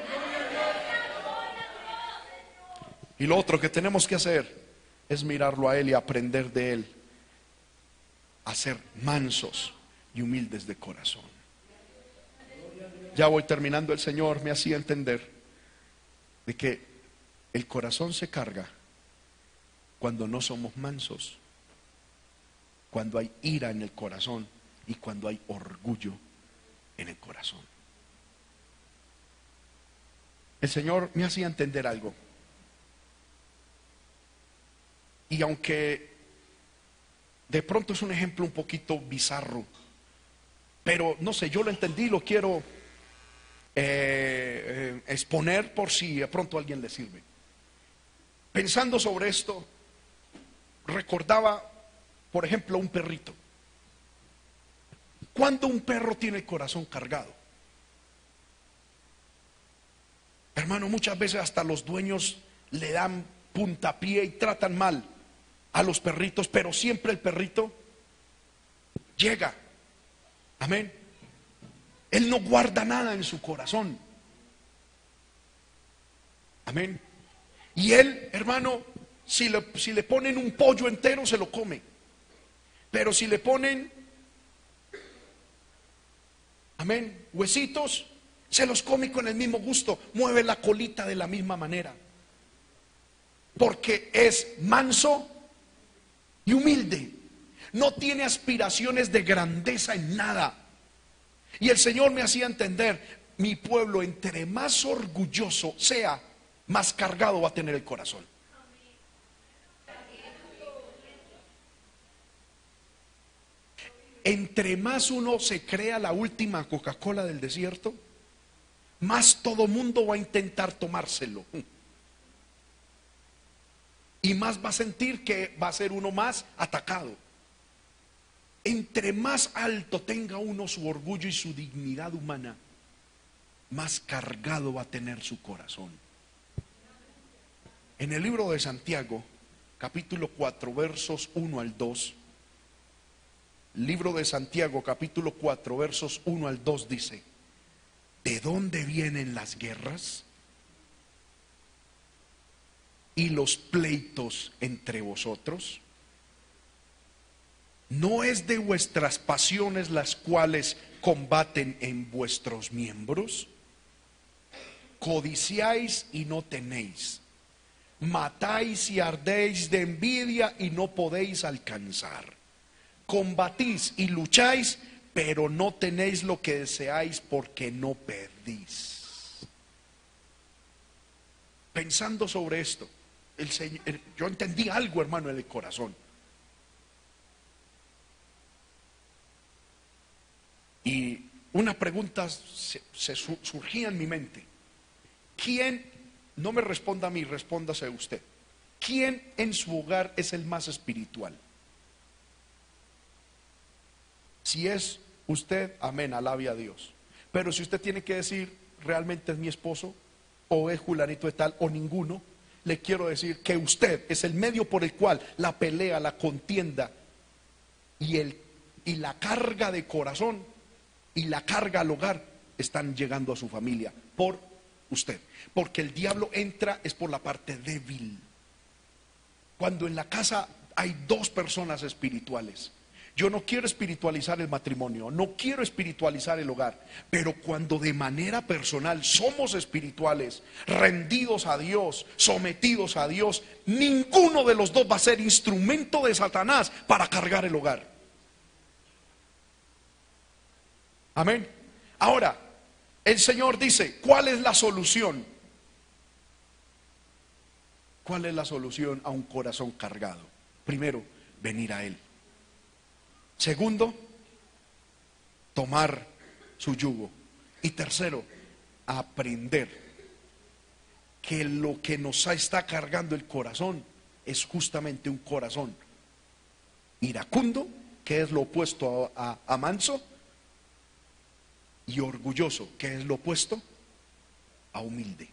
[SPEAKER 2] Y lo otro que tenemos que hacer es mirarlo a Él y aprender de Él a ser mansos y humildes de corazón. Ya voy terminando, el Señor me hacía entender de que el corazón se carga cuando no somos mansos, cuando hay ira en el corazón y cuando hay orgullo en el corazón. El Señor me hacía entender algo. Y aunque de pronto es un ejemplo un poquito bizarro, pero no sé, yo lo entendí, lo quiero eh, eh, exponer por si de pronto a alguien le sirve. Pensando sobre esto, recordaba, por ejemplo, un perrito. Cuando un perro tiene el corazón cargado? Hermano, muchas veces hasta los dueños le dan puntapié y tratan mal a los perritos, pero siempre el perrito llega. Amén. Él no guarda nada en su corazón. Amén. Y él, hermano, si le, si le ponen un pollo entero, se lo come. Pero si le ponen, amén, huesitos, se los come con el mismo gusto. Mueve la colita de la misma manera. Porque es manso y humilde. No tiene aspiraciones de grandeza en nada. Y el Señor me hacía entender, mi pueblo entre más orgulloso sea, más cargado va a tener el corazón. Entre más uno se crea la última Coca-Cola del desierto, más todo mundo va a intentar tomárselo y más va a sentir que va a ser uno más atacado. Entre más alto tenga uno su orgullo y su dignidad humana, más cargado va a tener su corazón. En el libro de Santiago, capítulo 4, versos 1 al 2, libro de Santiago, capítulo 4, versos 1 al 2 dice, ¿de dónde vienen las guerras? Y los pleitos entre vosotros? ¿No es de vuestras pasiones las cuales combaten en vuestros miembros? Codiciáis y no tenéis. Matáis y ardéis de envidia y no podéis alcanzar. Combatís y lucháis, pero no tenéis lo que deseáis porque no pedís. Pensando sobre esto, yo entendí algo, hermano, en el corazón. Y una pregunta se, surgía en mi mente. ¿Quién, no me responda a mí, respóndase a usted. ¿Quién en su hogar es el más espiritual? Si es usted, amén, alabe a Dios. Pero si usted tiene que decir, realmente es mi esposo, o es Julanito de tal, o ninguno, le quiero decir que usted es el medio por el cual la pelea, la contienda y, el, y la carga de corazón y la carga al hogar están llegando a su familia por usted. Porque el diablo entra es por la parte débil. Cuando en la casa hay dos personas espirituales, Yo no quiero espiritualizar el matrimonio, no quiero espiritualizar el hogar, pero cuando de manera personal somos espirituales, rendidos a Dios, sometidos a Dios, ninguno de los dos va a ser instrumento de Satanás para cargar el hogar. Amén. Ahora, el Señor dice, ¿cuál es la solución? ¿Cuál es la solución a un corazón cargado? Primero, venir a Él. Segundo, tomar su yugo. Y tercero, aprender que lo que nos está cargando el corazón es justamente un corazón iracundo, que es lo opuesto a, manso, y orgulloso, que es lo opuesto a humilde.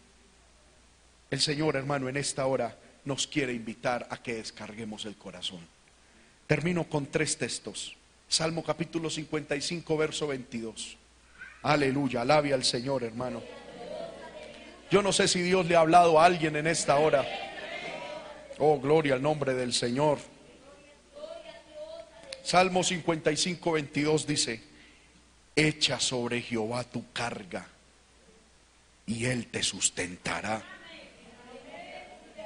[SPEAKER 2] El Señor, hermano, en esta hora nos quiere invitar a que descarguemos el corazón. Termino con tres textos. Salmo capítulo 55, verso 22. Aleluya, alabe al Señor, hermano. Yo no sé si Dios le ha hablado a alguien en esta hora. Oh, gloria al nombre del Señor. Salmo 55, 22 dice, echa sobre Jehová tu carga y él te sustentará.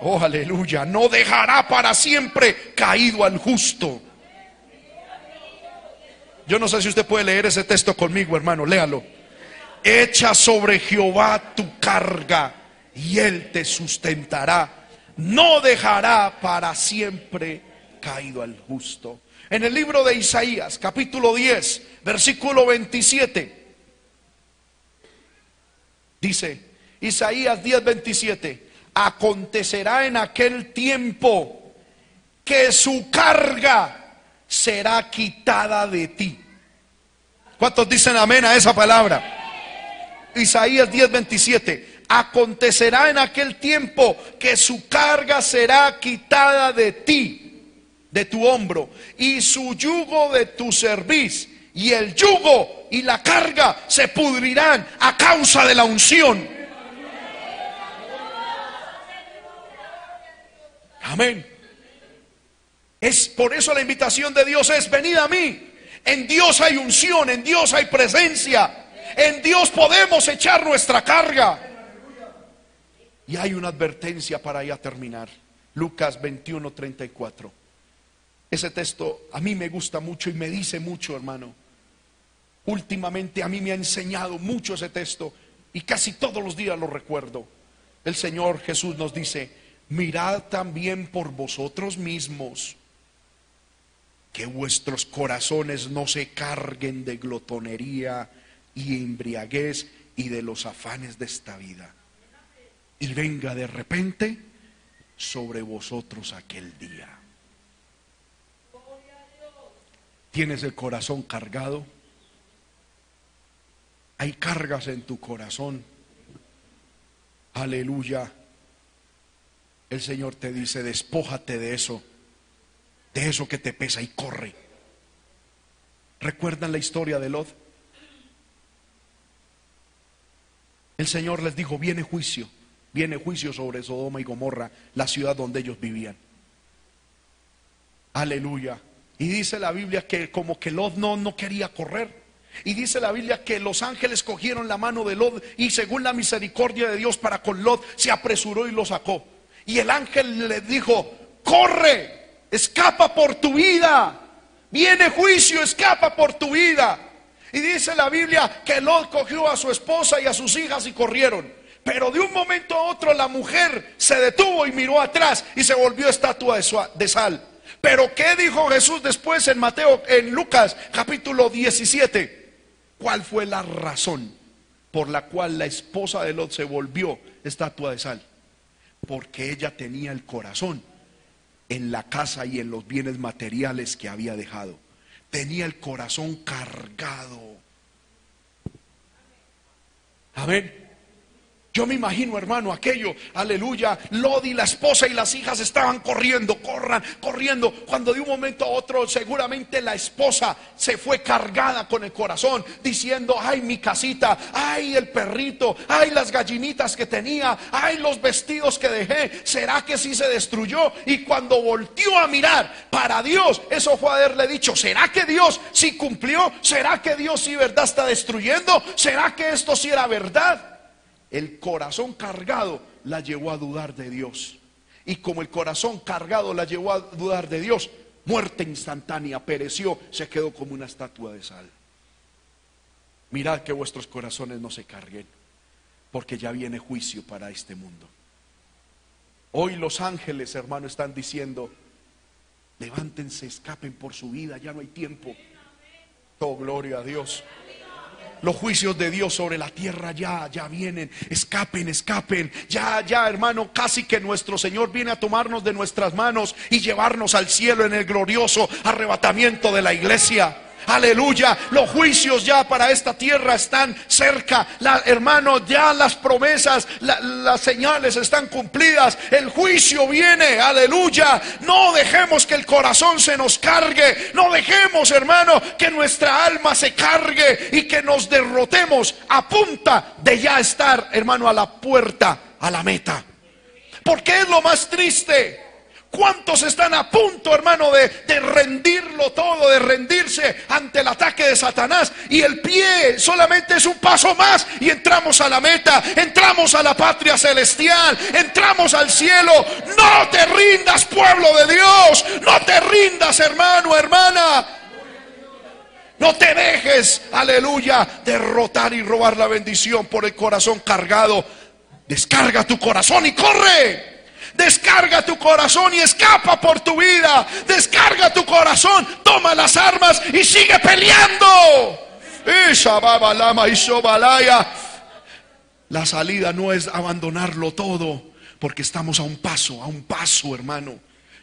[SPEAKER 2] Oh, aleluya. No dejará para siempre caído al justo. Yo no sé si usted puede leer ese texto conmigo, hermano. Léalo. Echa sobre Jehová tu carga y él te sustentará. No dejará para siempre caído al justo. En el libro de Isaías, capítulo 10, versículo 27, dice Isaías 10, 27 acontecerá en aquel tiempo que su carga será quitada de ti. ¿Cuántos dicen amén a esa palabra? Isaías 10:27. Acontecerá en aquel tiempo que su carga será quitada de ti, de tu hombro, y su yugo de tu cerviz, y el yugo y la carga se pudrirán a causa de la unción. Amén. Es por eso la invitación de Dios es venid a mí. En Dios hay unción, en Dios hay presencia. En Dios podemos echar nuestra carga. Y hay una advertencia para ya terminar. Lucas 21, 34. Ese texto a mí me gusta mucho y me dice mucho, hermano. Últimamente a mí me ha enseñado mucho ese texto y casi todos los días lo recuerdo. El Señor Jesús nos dice, mirad también por vosotros mismos, que vuestros corazones no se carguen de glotonería y embriaguez y de los afanes de esta vida. Y venga de repente sobre vosotros aquel día. ¿Tienes el corazón cargado? Hay cargas en tu corazón. Aleluya el Señor te dice, despójate de eso, de eso que te pesa y corre. ¿Recuerdan la historia de Lot? El Señor les dijo, viene juicio, viene juicio sobre Sodoma y Gomorra, la ciudad donde ellos vivían. Aleluya. Y dice la Biblia que como que Lot no, no quería correr. Y dice la Biblia que los ángeles cogieron la mano de Lot y según la misericordia de Dios para con Lot se apresuró y lo sacó. Y el ángel le dijo, corre, escapa por tu vida. Viene juicio, escapa por tu vida. Y dice la Biblia que Lot cogió a su esposa y a sus hijas y corrieron. Pero de un momento a otro la mujer se detuvo y miró atrás y se volvió estatua de sal. Pero ¿qué dijo Jesús después en Mateo, en Lucas capítulo 17? ¿Cuál fue la razón por la cual la esposa de Lot se volvió estatua de sal? Porque ella tenía el corazón en la casa y en los bienes materiales que había dejado. Tenía el corazón cargado. Amén. Yo me imagino, hermano, aquello, aleluya, Lodi, la esposa y las hijas estaban corriendo, corran, corriendo, cuando de un momento a otro seguramente la esposa se fue cargada con el corazón, diciendo, ay, mi casita, ay, el perrito, ay, las gallinitas que tenía, ay, los vestidos que dejé, ¿será que sí se destruyó? Y cuando volteó a mirar para Dios, eso fue haberle dicho, ¿será que Dios sí cumplió? ¿Será que Dios sí verdad está destruyendo? ¿Será que esto sí era verdad? El corazón cargado la llevó a dudar de Dios. Y como el corazón cargado la llevó a dudar de Dios, muerte instantánea, pereció, se quedó como una estatua de sal. Mirad que vuestros corazones no se carguen, porque ya viene juicio para este mundo. Hoy los ángeles, hermano, están diciendo, levántense, escapen por su vida, ya no hay tiempo. Oh, gloria a Dios. Los juicios de Dios sobre la tierra ya, ya vienen. Escapen, escapen. Ya, ya, hermano, casi que nuestro Señor viene a tomarnos de nuestras manos y llevarnos al cielo en el glorioso arrebatamiento de la iglesia. Aleluya, los juicios ya para esta tierra están cerca. La, hermano, ya las promesas, las señales están cumplidas. El juicio viene, aleluya. No dejemos que el corazón se nos cargue. No dejemos, hermano, que nuestra alma se cargue y que nos derrotemos a punta de ya estar, hermano, a la puerta, a la meta. Porque es lo más triste ¿Cuántos están a punto, hermano, de, rendirlo todo, de rendirse ante el ataque de Satanás? Y el pie solamente es un paso más y entramos a la meta, entramos a la patria celestial, entramos al cielo. No te rindas, pueblo de Dios, no te rindas, hermano, hermana. No te dejes, aleluya, derrotar y robar la bendición por el corazón cargado. Descarga tu corazón y corre. Descarga tu corazón y escapa por tu vida. Descarga tu corazón, toma las armas y sigue peleando. La salida no es abandonarlo todo, porque estamos a un paso, a un paso, hermano.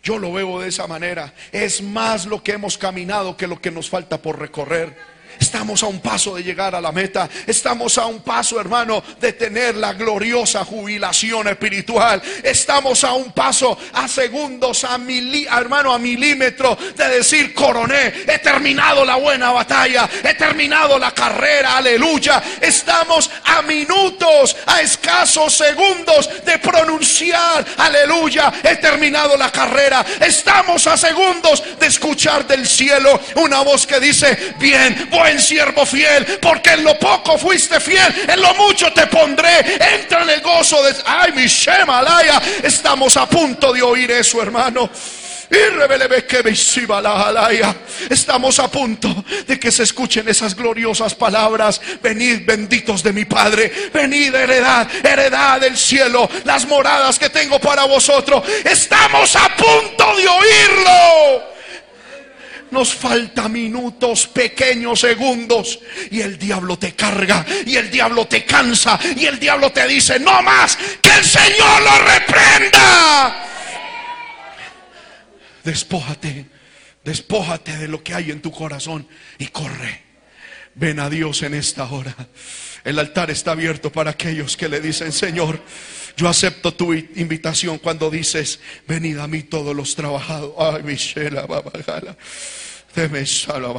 [SPEAKER 2] Yo lo veo de esa manera. Es más lo que hemos caminado que lo que nos falta por recorrer. Estamos a un paso de llegar a la meta. Estamos a un paso, hermano, de tener la gloriosa jubilación espiritual. Estamos a un paso, a segundos, a mil, hermano, a milímetro de decir, coroné, he terminado la buena batalla, he terminado la carrera, aleluya. Estamos a minutos, a escasos segundos de pronunciar, aleluya, he terminado la carrera. Estamos a segundos de escuchar del cielo una voz que dice, bien, voy buen siervo fiel, porque en lo poco fuiste fiel, en lo mucho te pondré. Entra en el gozo de. Ay, mi Shemalaya. Estamos a punto de oír eso, hermano. Estamos a punto de que se escuchen esas gloriosas palabras. Venid benditos de mi Padre. Venid heredad, heredad del cielo. Las moradas que tengo para vosotros. Estamos a punto de oírlo. Nos falta minutos, pequeños segundos. Y el diablo te carga. Y el diablo te cansa. Y el diablo te dice, no más. Que el Señor lo reprenda. Despójate. Despójate de lo que hay en tu corazón. Y corre. Ven a Dios en esta hora. El altar está abierto para aquellos que le dicen, Señor, yo acepto tu invitación cuando dices, venid a mí todos los trabajados. Ay, Michela, babajala. Deme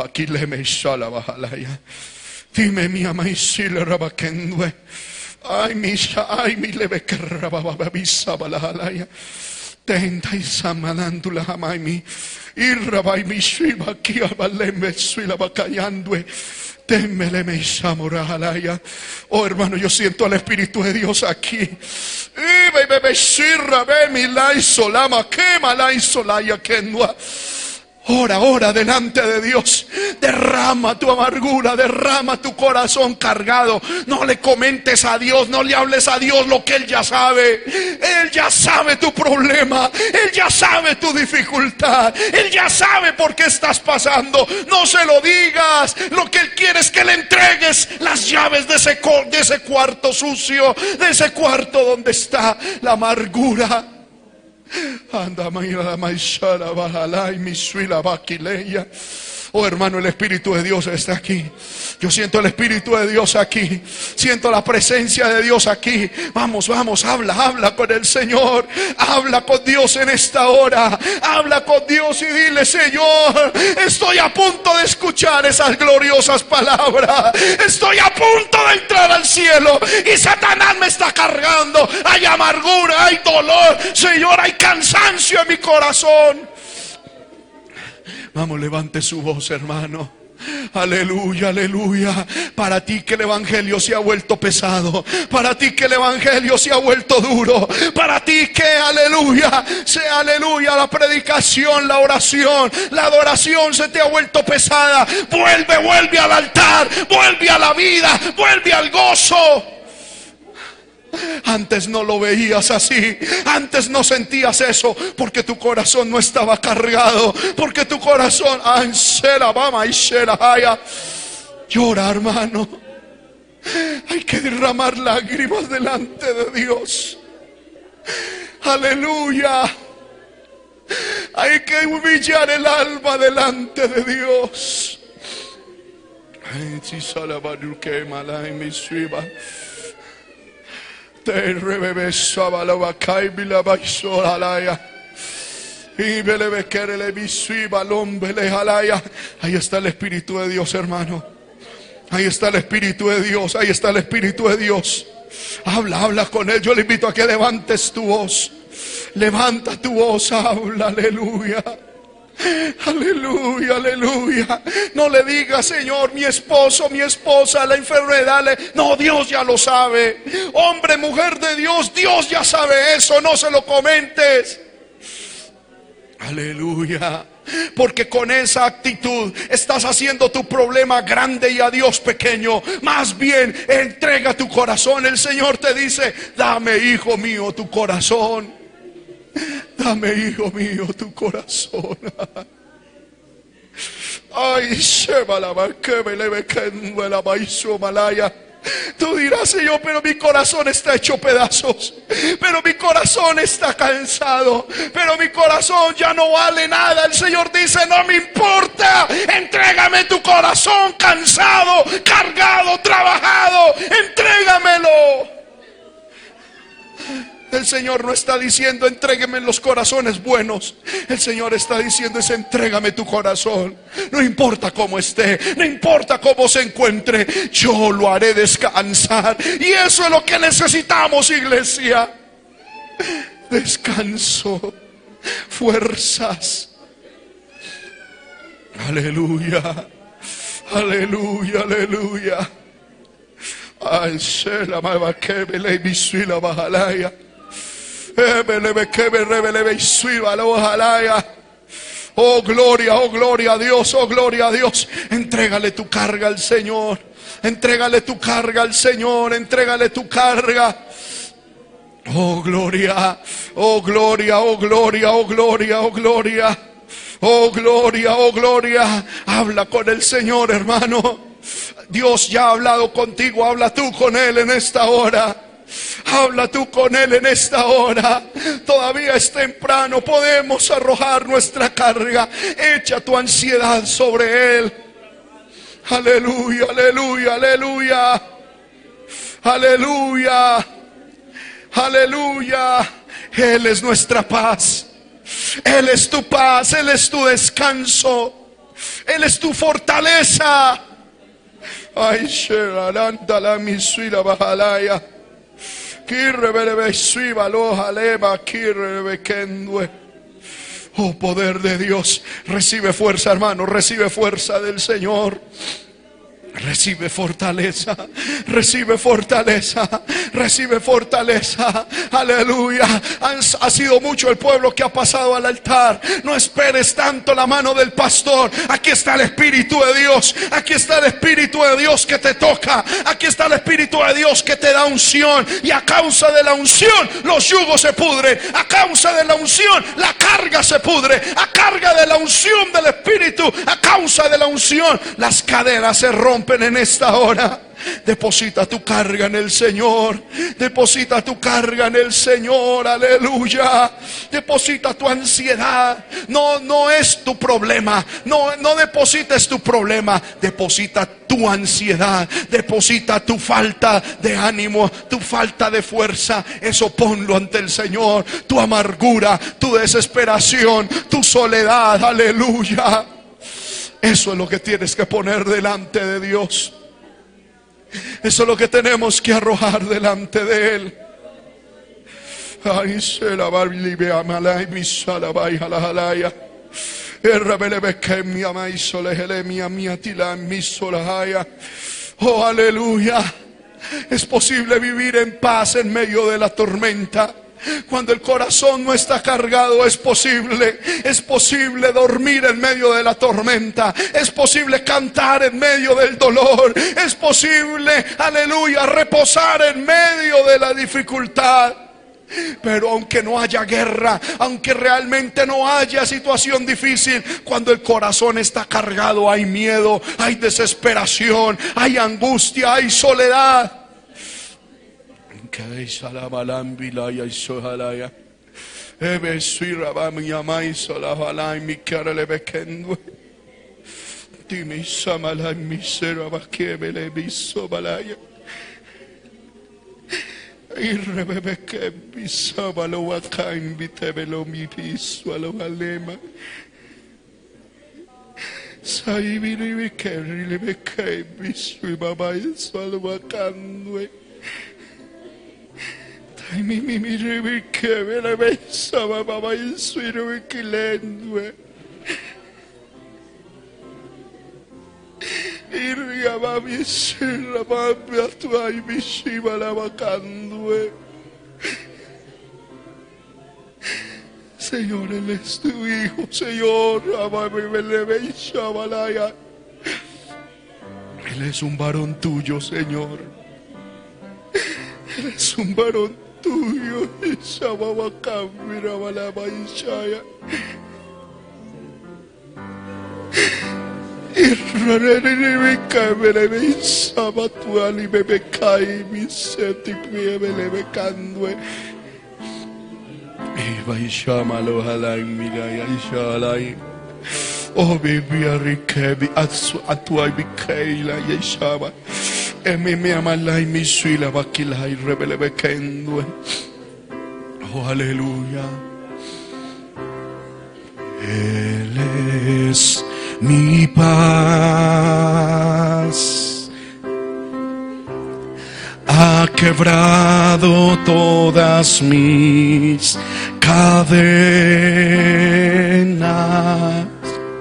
[SPEAKER 2] aquí le me ya. Dime mi ama y si le rabakendue. Ay, misha, ay, mi leve que rababa, bisa balajalaya. Tenta y samanándula jamai mi. Y rabai mi shiva, aquí abaleme, suila bacayandue. Oh hermano, yo siento al Espíritu de Dios aquí. Y bebe, shirra, be mi la solama, quema la isolaya que no. Ora, ora delante de Dios. Derrama tu amargura, derrama tu corazón cargado. No le comentes a Dios, no le hables a Dios lo que Él ya sabe. Él ya sabe tu problema, Él ya sabe tu dificultad, Él ya sabe por qué estás pasando. No se lo digas. Lo que Él quiere es que le entregues las llaves de ese, de ese cuarto sucio, de ese cuarto donde está la amargura. Anda maila maishara bajalai misuila bakileya. Oh hermano, el Espíritu de Dios está aquí. Yo siento el Espíritu de Dios aquí. Siento la presencia de Dios aquí. Vamos, vamos, habla, habla con el Señor. Habla con Dios en esta hora. Habla con Dios y dile, Señor, estoy a punto de escuchar esas gloriosas palabras. Estoy a punto de entrar al cielo y Satanás me está cargando. Hay amargura, hay dolor. Señor, hay cansancio en mi corazón. Vamos, levante su voz, hermano. Aleluya, aleluya. Para ti que el Evangelio se ha vuelto pesado. Para ti que el Evangelio se ha vuelto duro. Para ti que, aleluya, sea aleluya la predicación, la oración, la adoración se te ha vuelto pesada. Vuelve, vuelve al altar. Vuelve a la vida. Vuelve al gozo. Antes no lo veías así. Antes no sentías eso porque tu corazón no estaba cargado. Porque tu corazón, llora, hermano. Hay que derramar lágrimas delante de Dios. Aleluya. Hay que humillar el alma delante de Dios. Ahí está el Espíritu de Dios, hermano. Ahí está el Espíritu de Dios. Ahí está el Espíritu de Dios. Habla, habla con él. Yo le invito a que levantes tu voz. Levanta tu voz, habla, aleluya. Aleluya, aleluya. No le diga, Señor, mi esposo, mi esposa, la enfermedad. No, Dios ya lo sabe. Hombre, mujer de Dios, Dios ya sabe eso. No se lo comentes. Aleluya. Porque con esa actitud estás haciendo tu problema grande y a Dios pequeño. Más bien, entrega tu corazón. El Señor te dice, dame, hijo mío, tu corazón. Dame, hijo mío, tu corazón. Ay, que me leve la malaya. Tú dirás, Señor, pero mi corazón está hecho pedazos. Pero mi corazón está cansado. Pero mi corazón ya no vale nada. El Señor dice, no me importa. Entrégame tu corazón cansado, cargado, trabajado. Entrégamelo. El Señor no está diciendo entrégueme los corazones buenos. El Señor está diciendo es entrégame tu corazón. No importa cómo esté, no importa cómo se encuentre, yo lo haré descansar. Y eso es lo que necesitamos, iglesia. Descanso, fuerzas. Aleluya, aleluya, aleluya. Ay, se la que me le la bajalaya. Oh gloria, oh gloria a Dios, oh gloria a Dios. Entrégale tu carga al Señor. Entrégale tu carga al Señor. Entrégale tu carga. Oh gloria, oh gloria, oh gloria, oh gloria, oh gloria. Oh gloria, oh gloria. Habla con el Señor, hermano. Dios ya ha hablado contigo. Habla tú con Él en esta hora. Habla tú con Él en esta hora. Todavía es temprano. Podemos arrojar nuestra carga. Echa tu ansiedad sobre Él. Aleluya, aleluya, aleluya. Aleluya. Aleluya. Él es nuestra paz. Él es tu paz. Él es tu descanso. Él es tu fortaleza. Ay, la misuila bajalaya. Oh poder de Dios, recibe fuerza hermano, recibe fuerza del Señor. Recibe fortaleza, recibe fortaleza, recibe fortaleza. Aleluya. Ha sido mucho el pueblo que ha pasado al altar. No esperes tanto la mano del pastor. Aquí está el Espíritu de Dios. Aquí está el Espíritu de Dios que te toca. Aquí está el Espíritu de Dios que te da unción. Y a causa de la unción los yugos se pudren. A causa de la unción la carga se pudre. A carga de la unción del Espíritu. A causa de la unción las caderas se rompen en esta hora. Deposita tu carga en el Señor. Deposita tu carga en el Señor. Aleluya. Deposita tu ansiedad. No, no es tu problema. No, no deposites tu problema. Deposita tu ansiedad. Deposita tu falta de ánimo, tu falta de fuerza. Eso ponlo ante el Señor. Tu amargura, tu desesperación, tu soledad. Aleluya. Eso es lo que tienes que poner delante de Dios. Eso es lo que tenemos que arrojar delante de Él. Ay, se la barbia malay, mi. Oh, aleluya. Es posible vivir en paz en medio de la tormenta. Cuando el corazón no está cargado es posible, es posible dormir en medio de la tormenta, es posible cantar en medio del dolor, es posible, aleluya, reposar en medio de la dificultad. Pero aunque no haya guerra, aunque realmente no haya situación difícil, cuando el corazón está cargado hay miedo, hay desesperación, hay angustia, hay soledad. Kai salam alam bilaya sohalaya. Ebe sui rabam yamai solahalai mikarele bekendue. Dimi samalai misera bakebele bisobalaya. Irrebebeke bisabalo wakaim bitebelo mipiswalo alema. Sahibi ribeke ribeke bisui babayeswalo wakandue. Mi mi mi me la messa ma mamma il suo ribi che lendue. Irria ma mi sirra ma mi attuai mi scima la macandue. Señor, Él es tu hijo, Señor, amame, me le malaya. Él es un varón tuyo, Señor. Él es un varón tuyo sama wakawira wala maisha ya. Irrarere nimekabele meisama tuali memekai miseti miemele mekandwe maisha malohalang minaya ishalai Oh, baby, I rekebi atsu atuai mikaila yeshama. Oh, Emi mi amalai mi suila bakilai rebele bekendwe. Oh aleluya. Él es mi paz. Ha quebrado todas mis cadenas.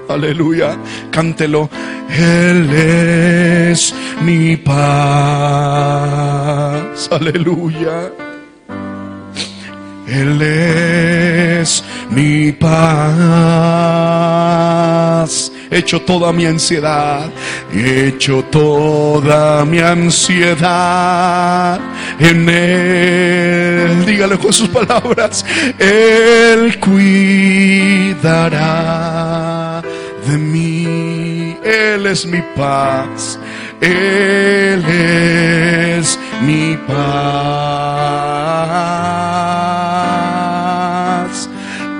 [SPEAKER 2] Aleluya, cántelo. Él es mi paz. Aleluya. Él es mi paz. Hecho toda mi ansiedad, hecho toda mi ansiedad en Él. Dígale con sus palabras, Él cuidará de mí. Él es mi paz. Él es mi paz.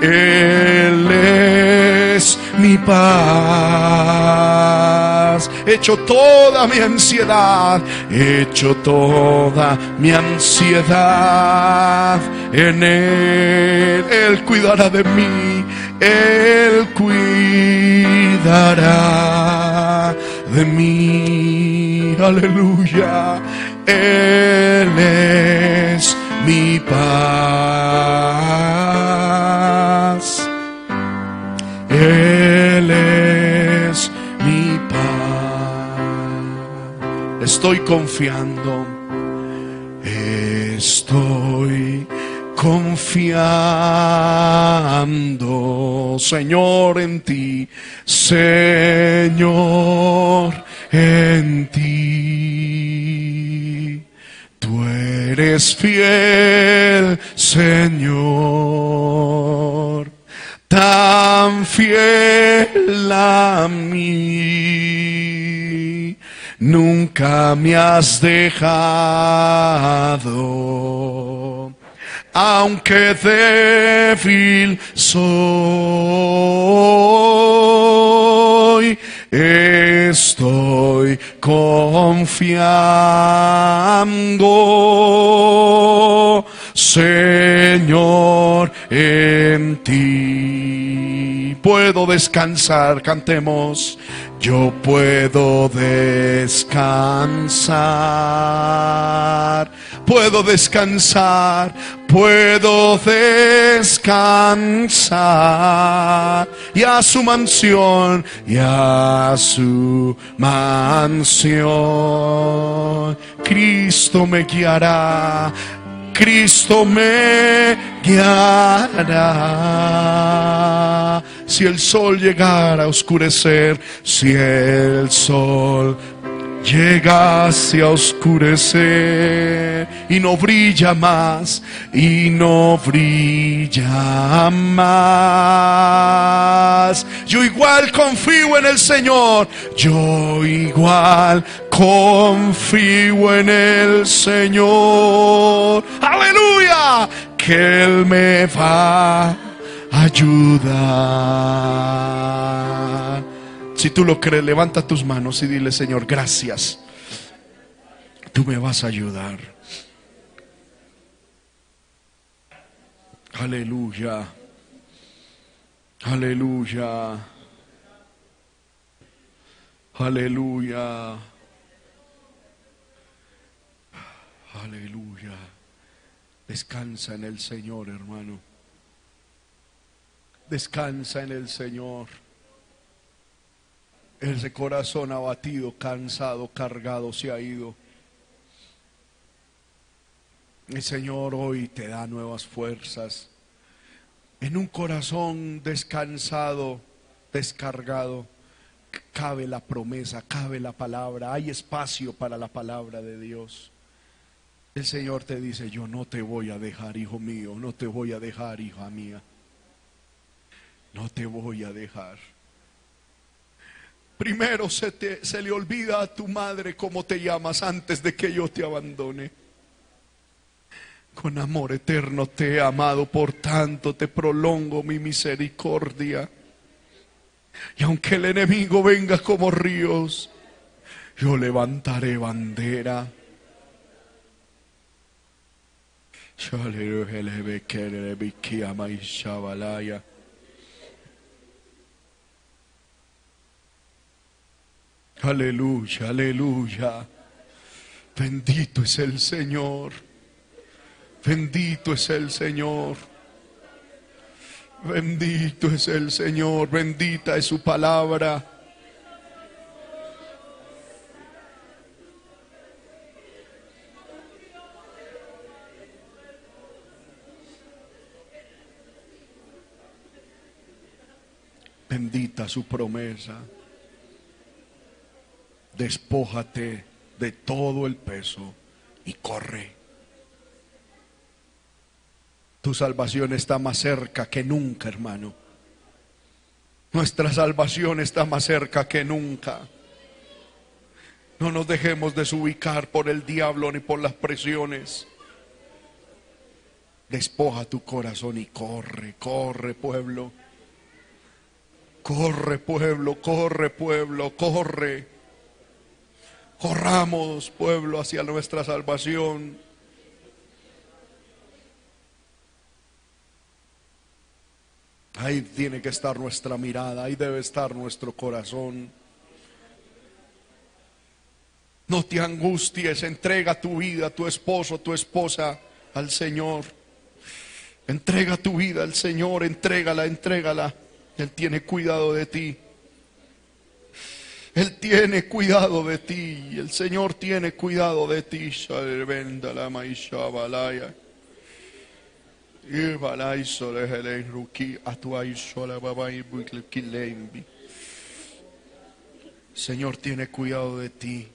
[SPEAKER 2] Él es mi paz. Hecho toda mi ansiedad, hecho toda mi ansiedad en Él. Él cuidará de mí. Él cuidará de mí. Aleluya. Él es mi paz. Él es mi paz. Estoy confiando. Estoy confiando, Señor, en ti, Señor, en ti. Tú eres fiel, Señor, tan fiel a mí. nunca me has dejado. Aunque débil soy, estoy confiando, Señor, en ti. Puedo descansar, cantemos. Yo puedo descansar, puedo descansar, puedo descansar. Y a su mansión, y a su mansión. Cristo me guiará, Cristo me guiará. Si el sol llegara a oscurecer, si el sol llegase a oscurecer y no brilla más, y no brilla más. Yo igual confío en el Señor, yo igual confío en el Señor. Aleluya, que Él me va a ayudar. Si tú lo crees, levanta tus manos y dile, Señor, gracias. Tú me vas a ayudar. Aleluya. Aleluya. Aleluya. Aleluya. Descansa en el Señor, hermano. Descansa en el Señor. Ese corazón abatido, cansado, cargado se ha ido. El Señor hoy te da nuevas fuerzas. En un corazón descansado, descargado, cabe la promesa, cabe la palabra, hay espacio para la palabra de Dios. El Señor te dice, yo no te voy a dejar, hijo mío, no te voy a dejar, hija mía. No te voy a dejar. Primero se, te, se le olvida a tu madre cómo te llamas antes de que yo te abandone. Con amor eterno te he amado, por tanto te prolongo mi misericordia. Y aunque el enemigo venga como ríos, yo levantaré bandera. Aleluya, aleluya. Bendito es el Señor. Bendito es el Señor. Bendito es el Señor. Bendita es su palabra. Bendita su promesa. Despójate de todo el peso y corre. Tu salvación está más cerca que nunca, hermano. Nuestra salvación está más cerca que nunca. No nos dejemos desubicar por el diablo ni por las presiones. Despoja tu corazón y corre, corre pueblo. Corre pueblo, corre pueblo, corre. Corramos pueblo hacia nuestra salvación. Ahí tiene que estar nuestra mirada, ahí debe estar nuestro corazón. No te angusties, entrega tu vida, tu esposo, tu esposa al Señor. Entrega tu vida al Señor, entrégala, entrégala. Él tiene cuidado de ti. Él tiene cuidado de ti. El Señor tiene cuidado de ti. Señor tiene cuidado de ti.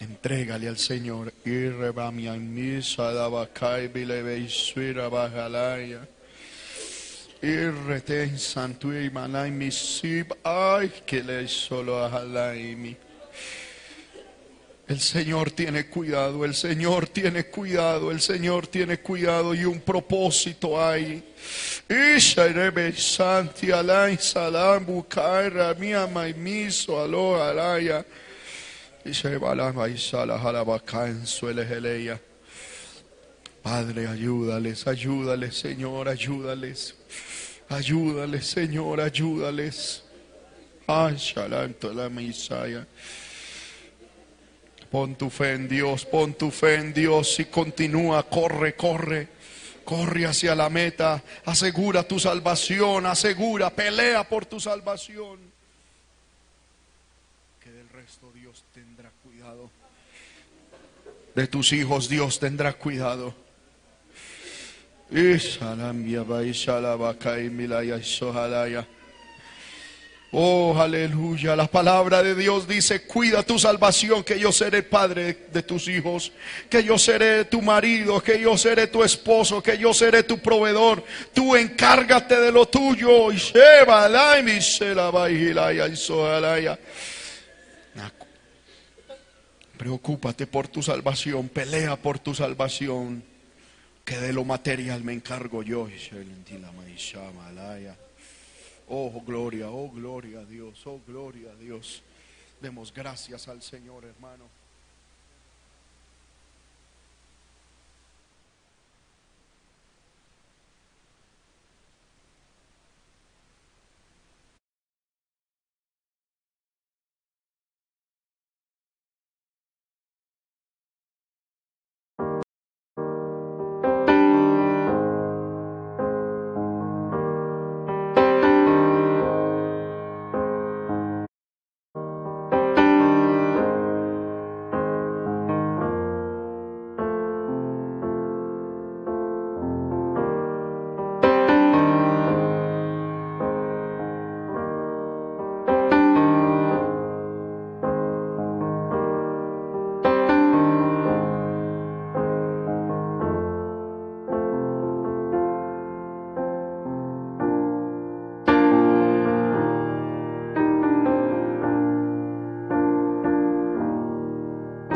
[SPEAKER 2] Entrégale al Señor. Irreten santui manai mi sib ay que le solo a mi. El Señor tiene cuidado, el Señor tiene cuidado, el Señor tiene cuidado y un propósito hay. Isharebe Santi Alay Salam Bukaira Mia Maimiso Alo Araya. Ishabalama Ishala Halabakan Suele Padre, ayúdales, ayúdales, Señor, ayúdales. Ayúdales, Señor, ayúdales. La. Pon tu fe en Dios, pon tu fe en Dios y continúa, corre, corre. Corre hacia la meta, asegura tu salvación, asegura, pelea por tu salvación. Que del resto Dios tendrá cuidado. De tus hijos Dios tendrá cuidado. Oh, aleluya. La palabra de Dios dice, cuida tu salvación, que yo seré padre de tus hijos, que yo seré tu marido, que yo seré tu esposo, que yo seré tu proveedor. Tú encárgate de lo tuyo. Preocúpate por tu salvación, pelea por tu salvación, que de lo material me encargo yo. Oh, gloria, oh, gloria a Dios, oh, gloria a Dios. Demos gracias al Señor, hermano.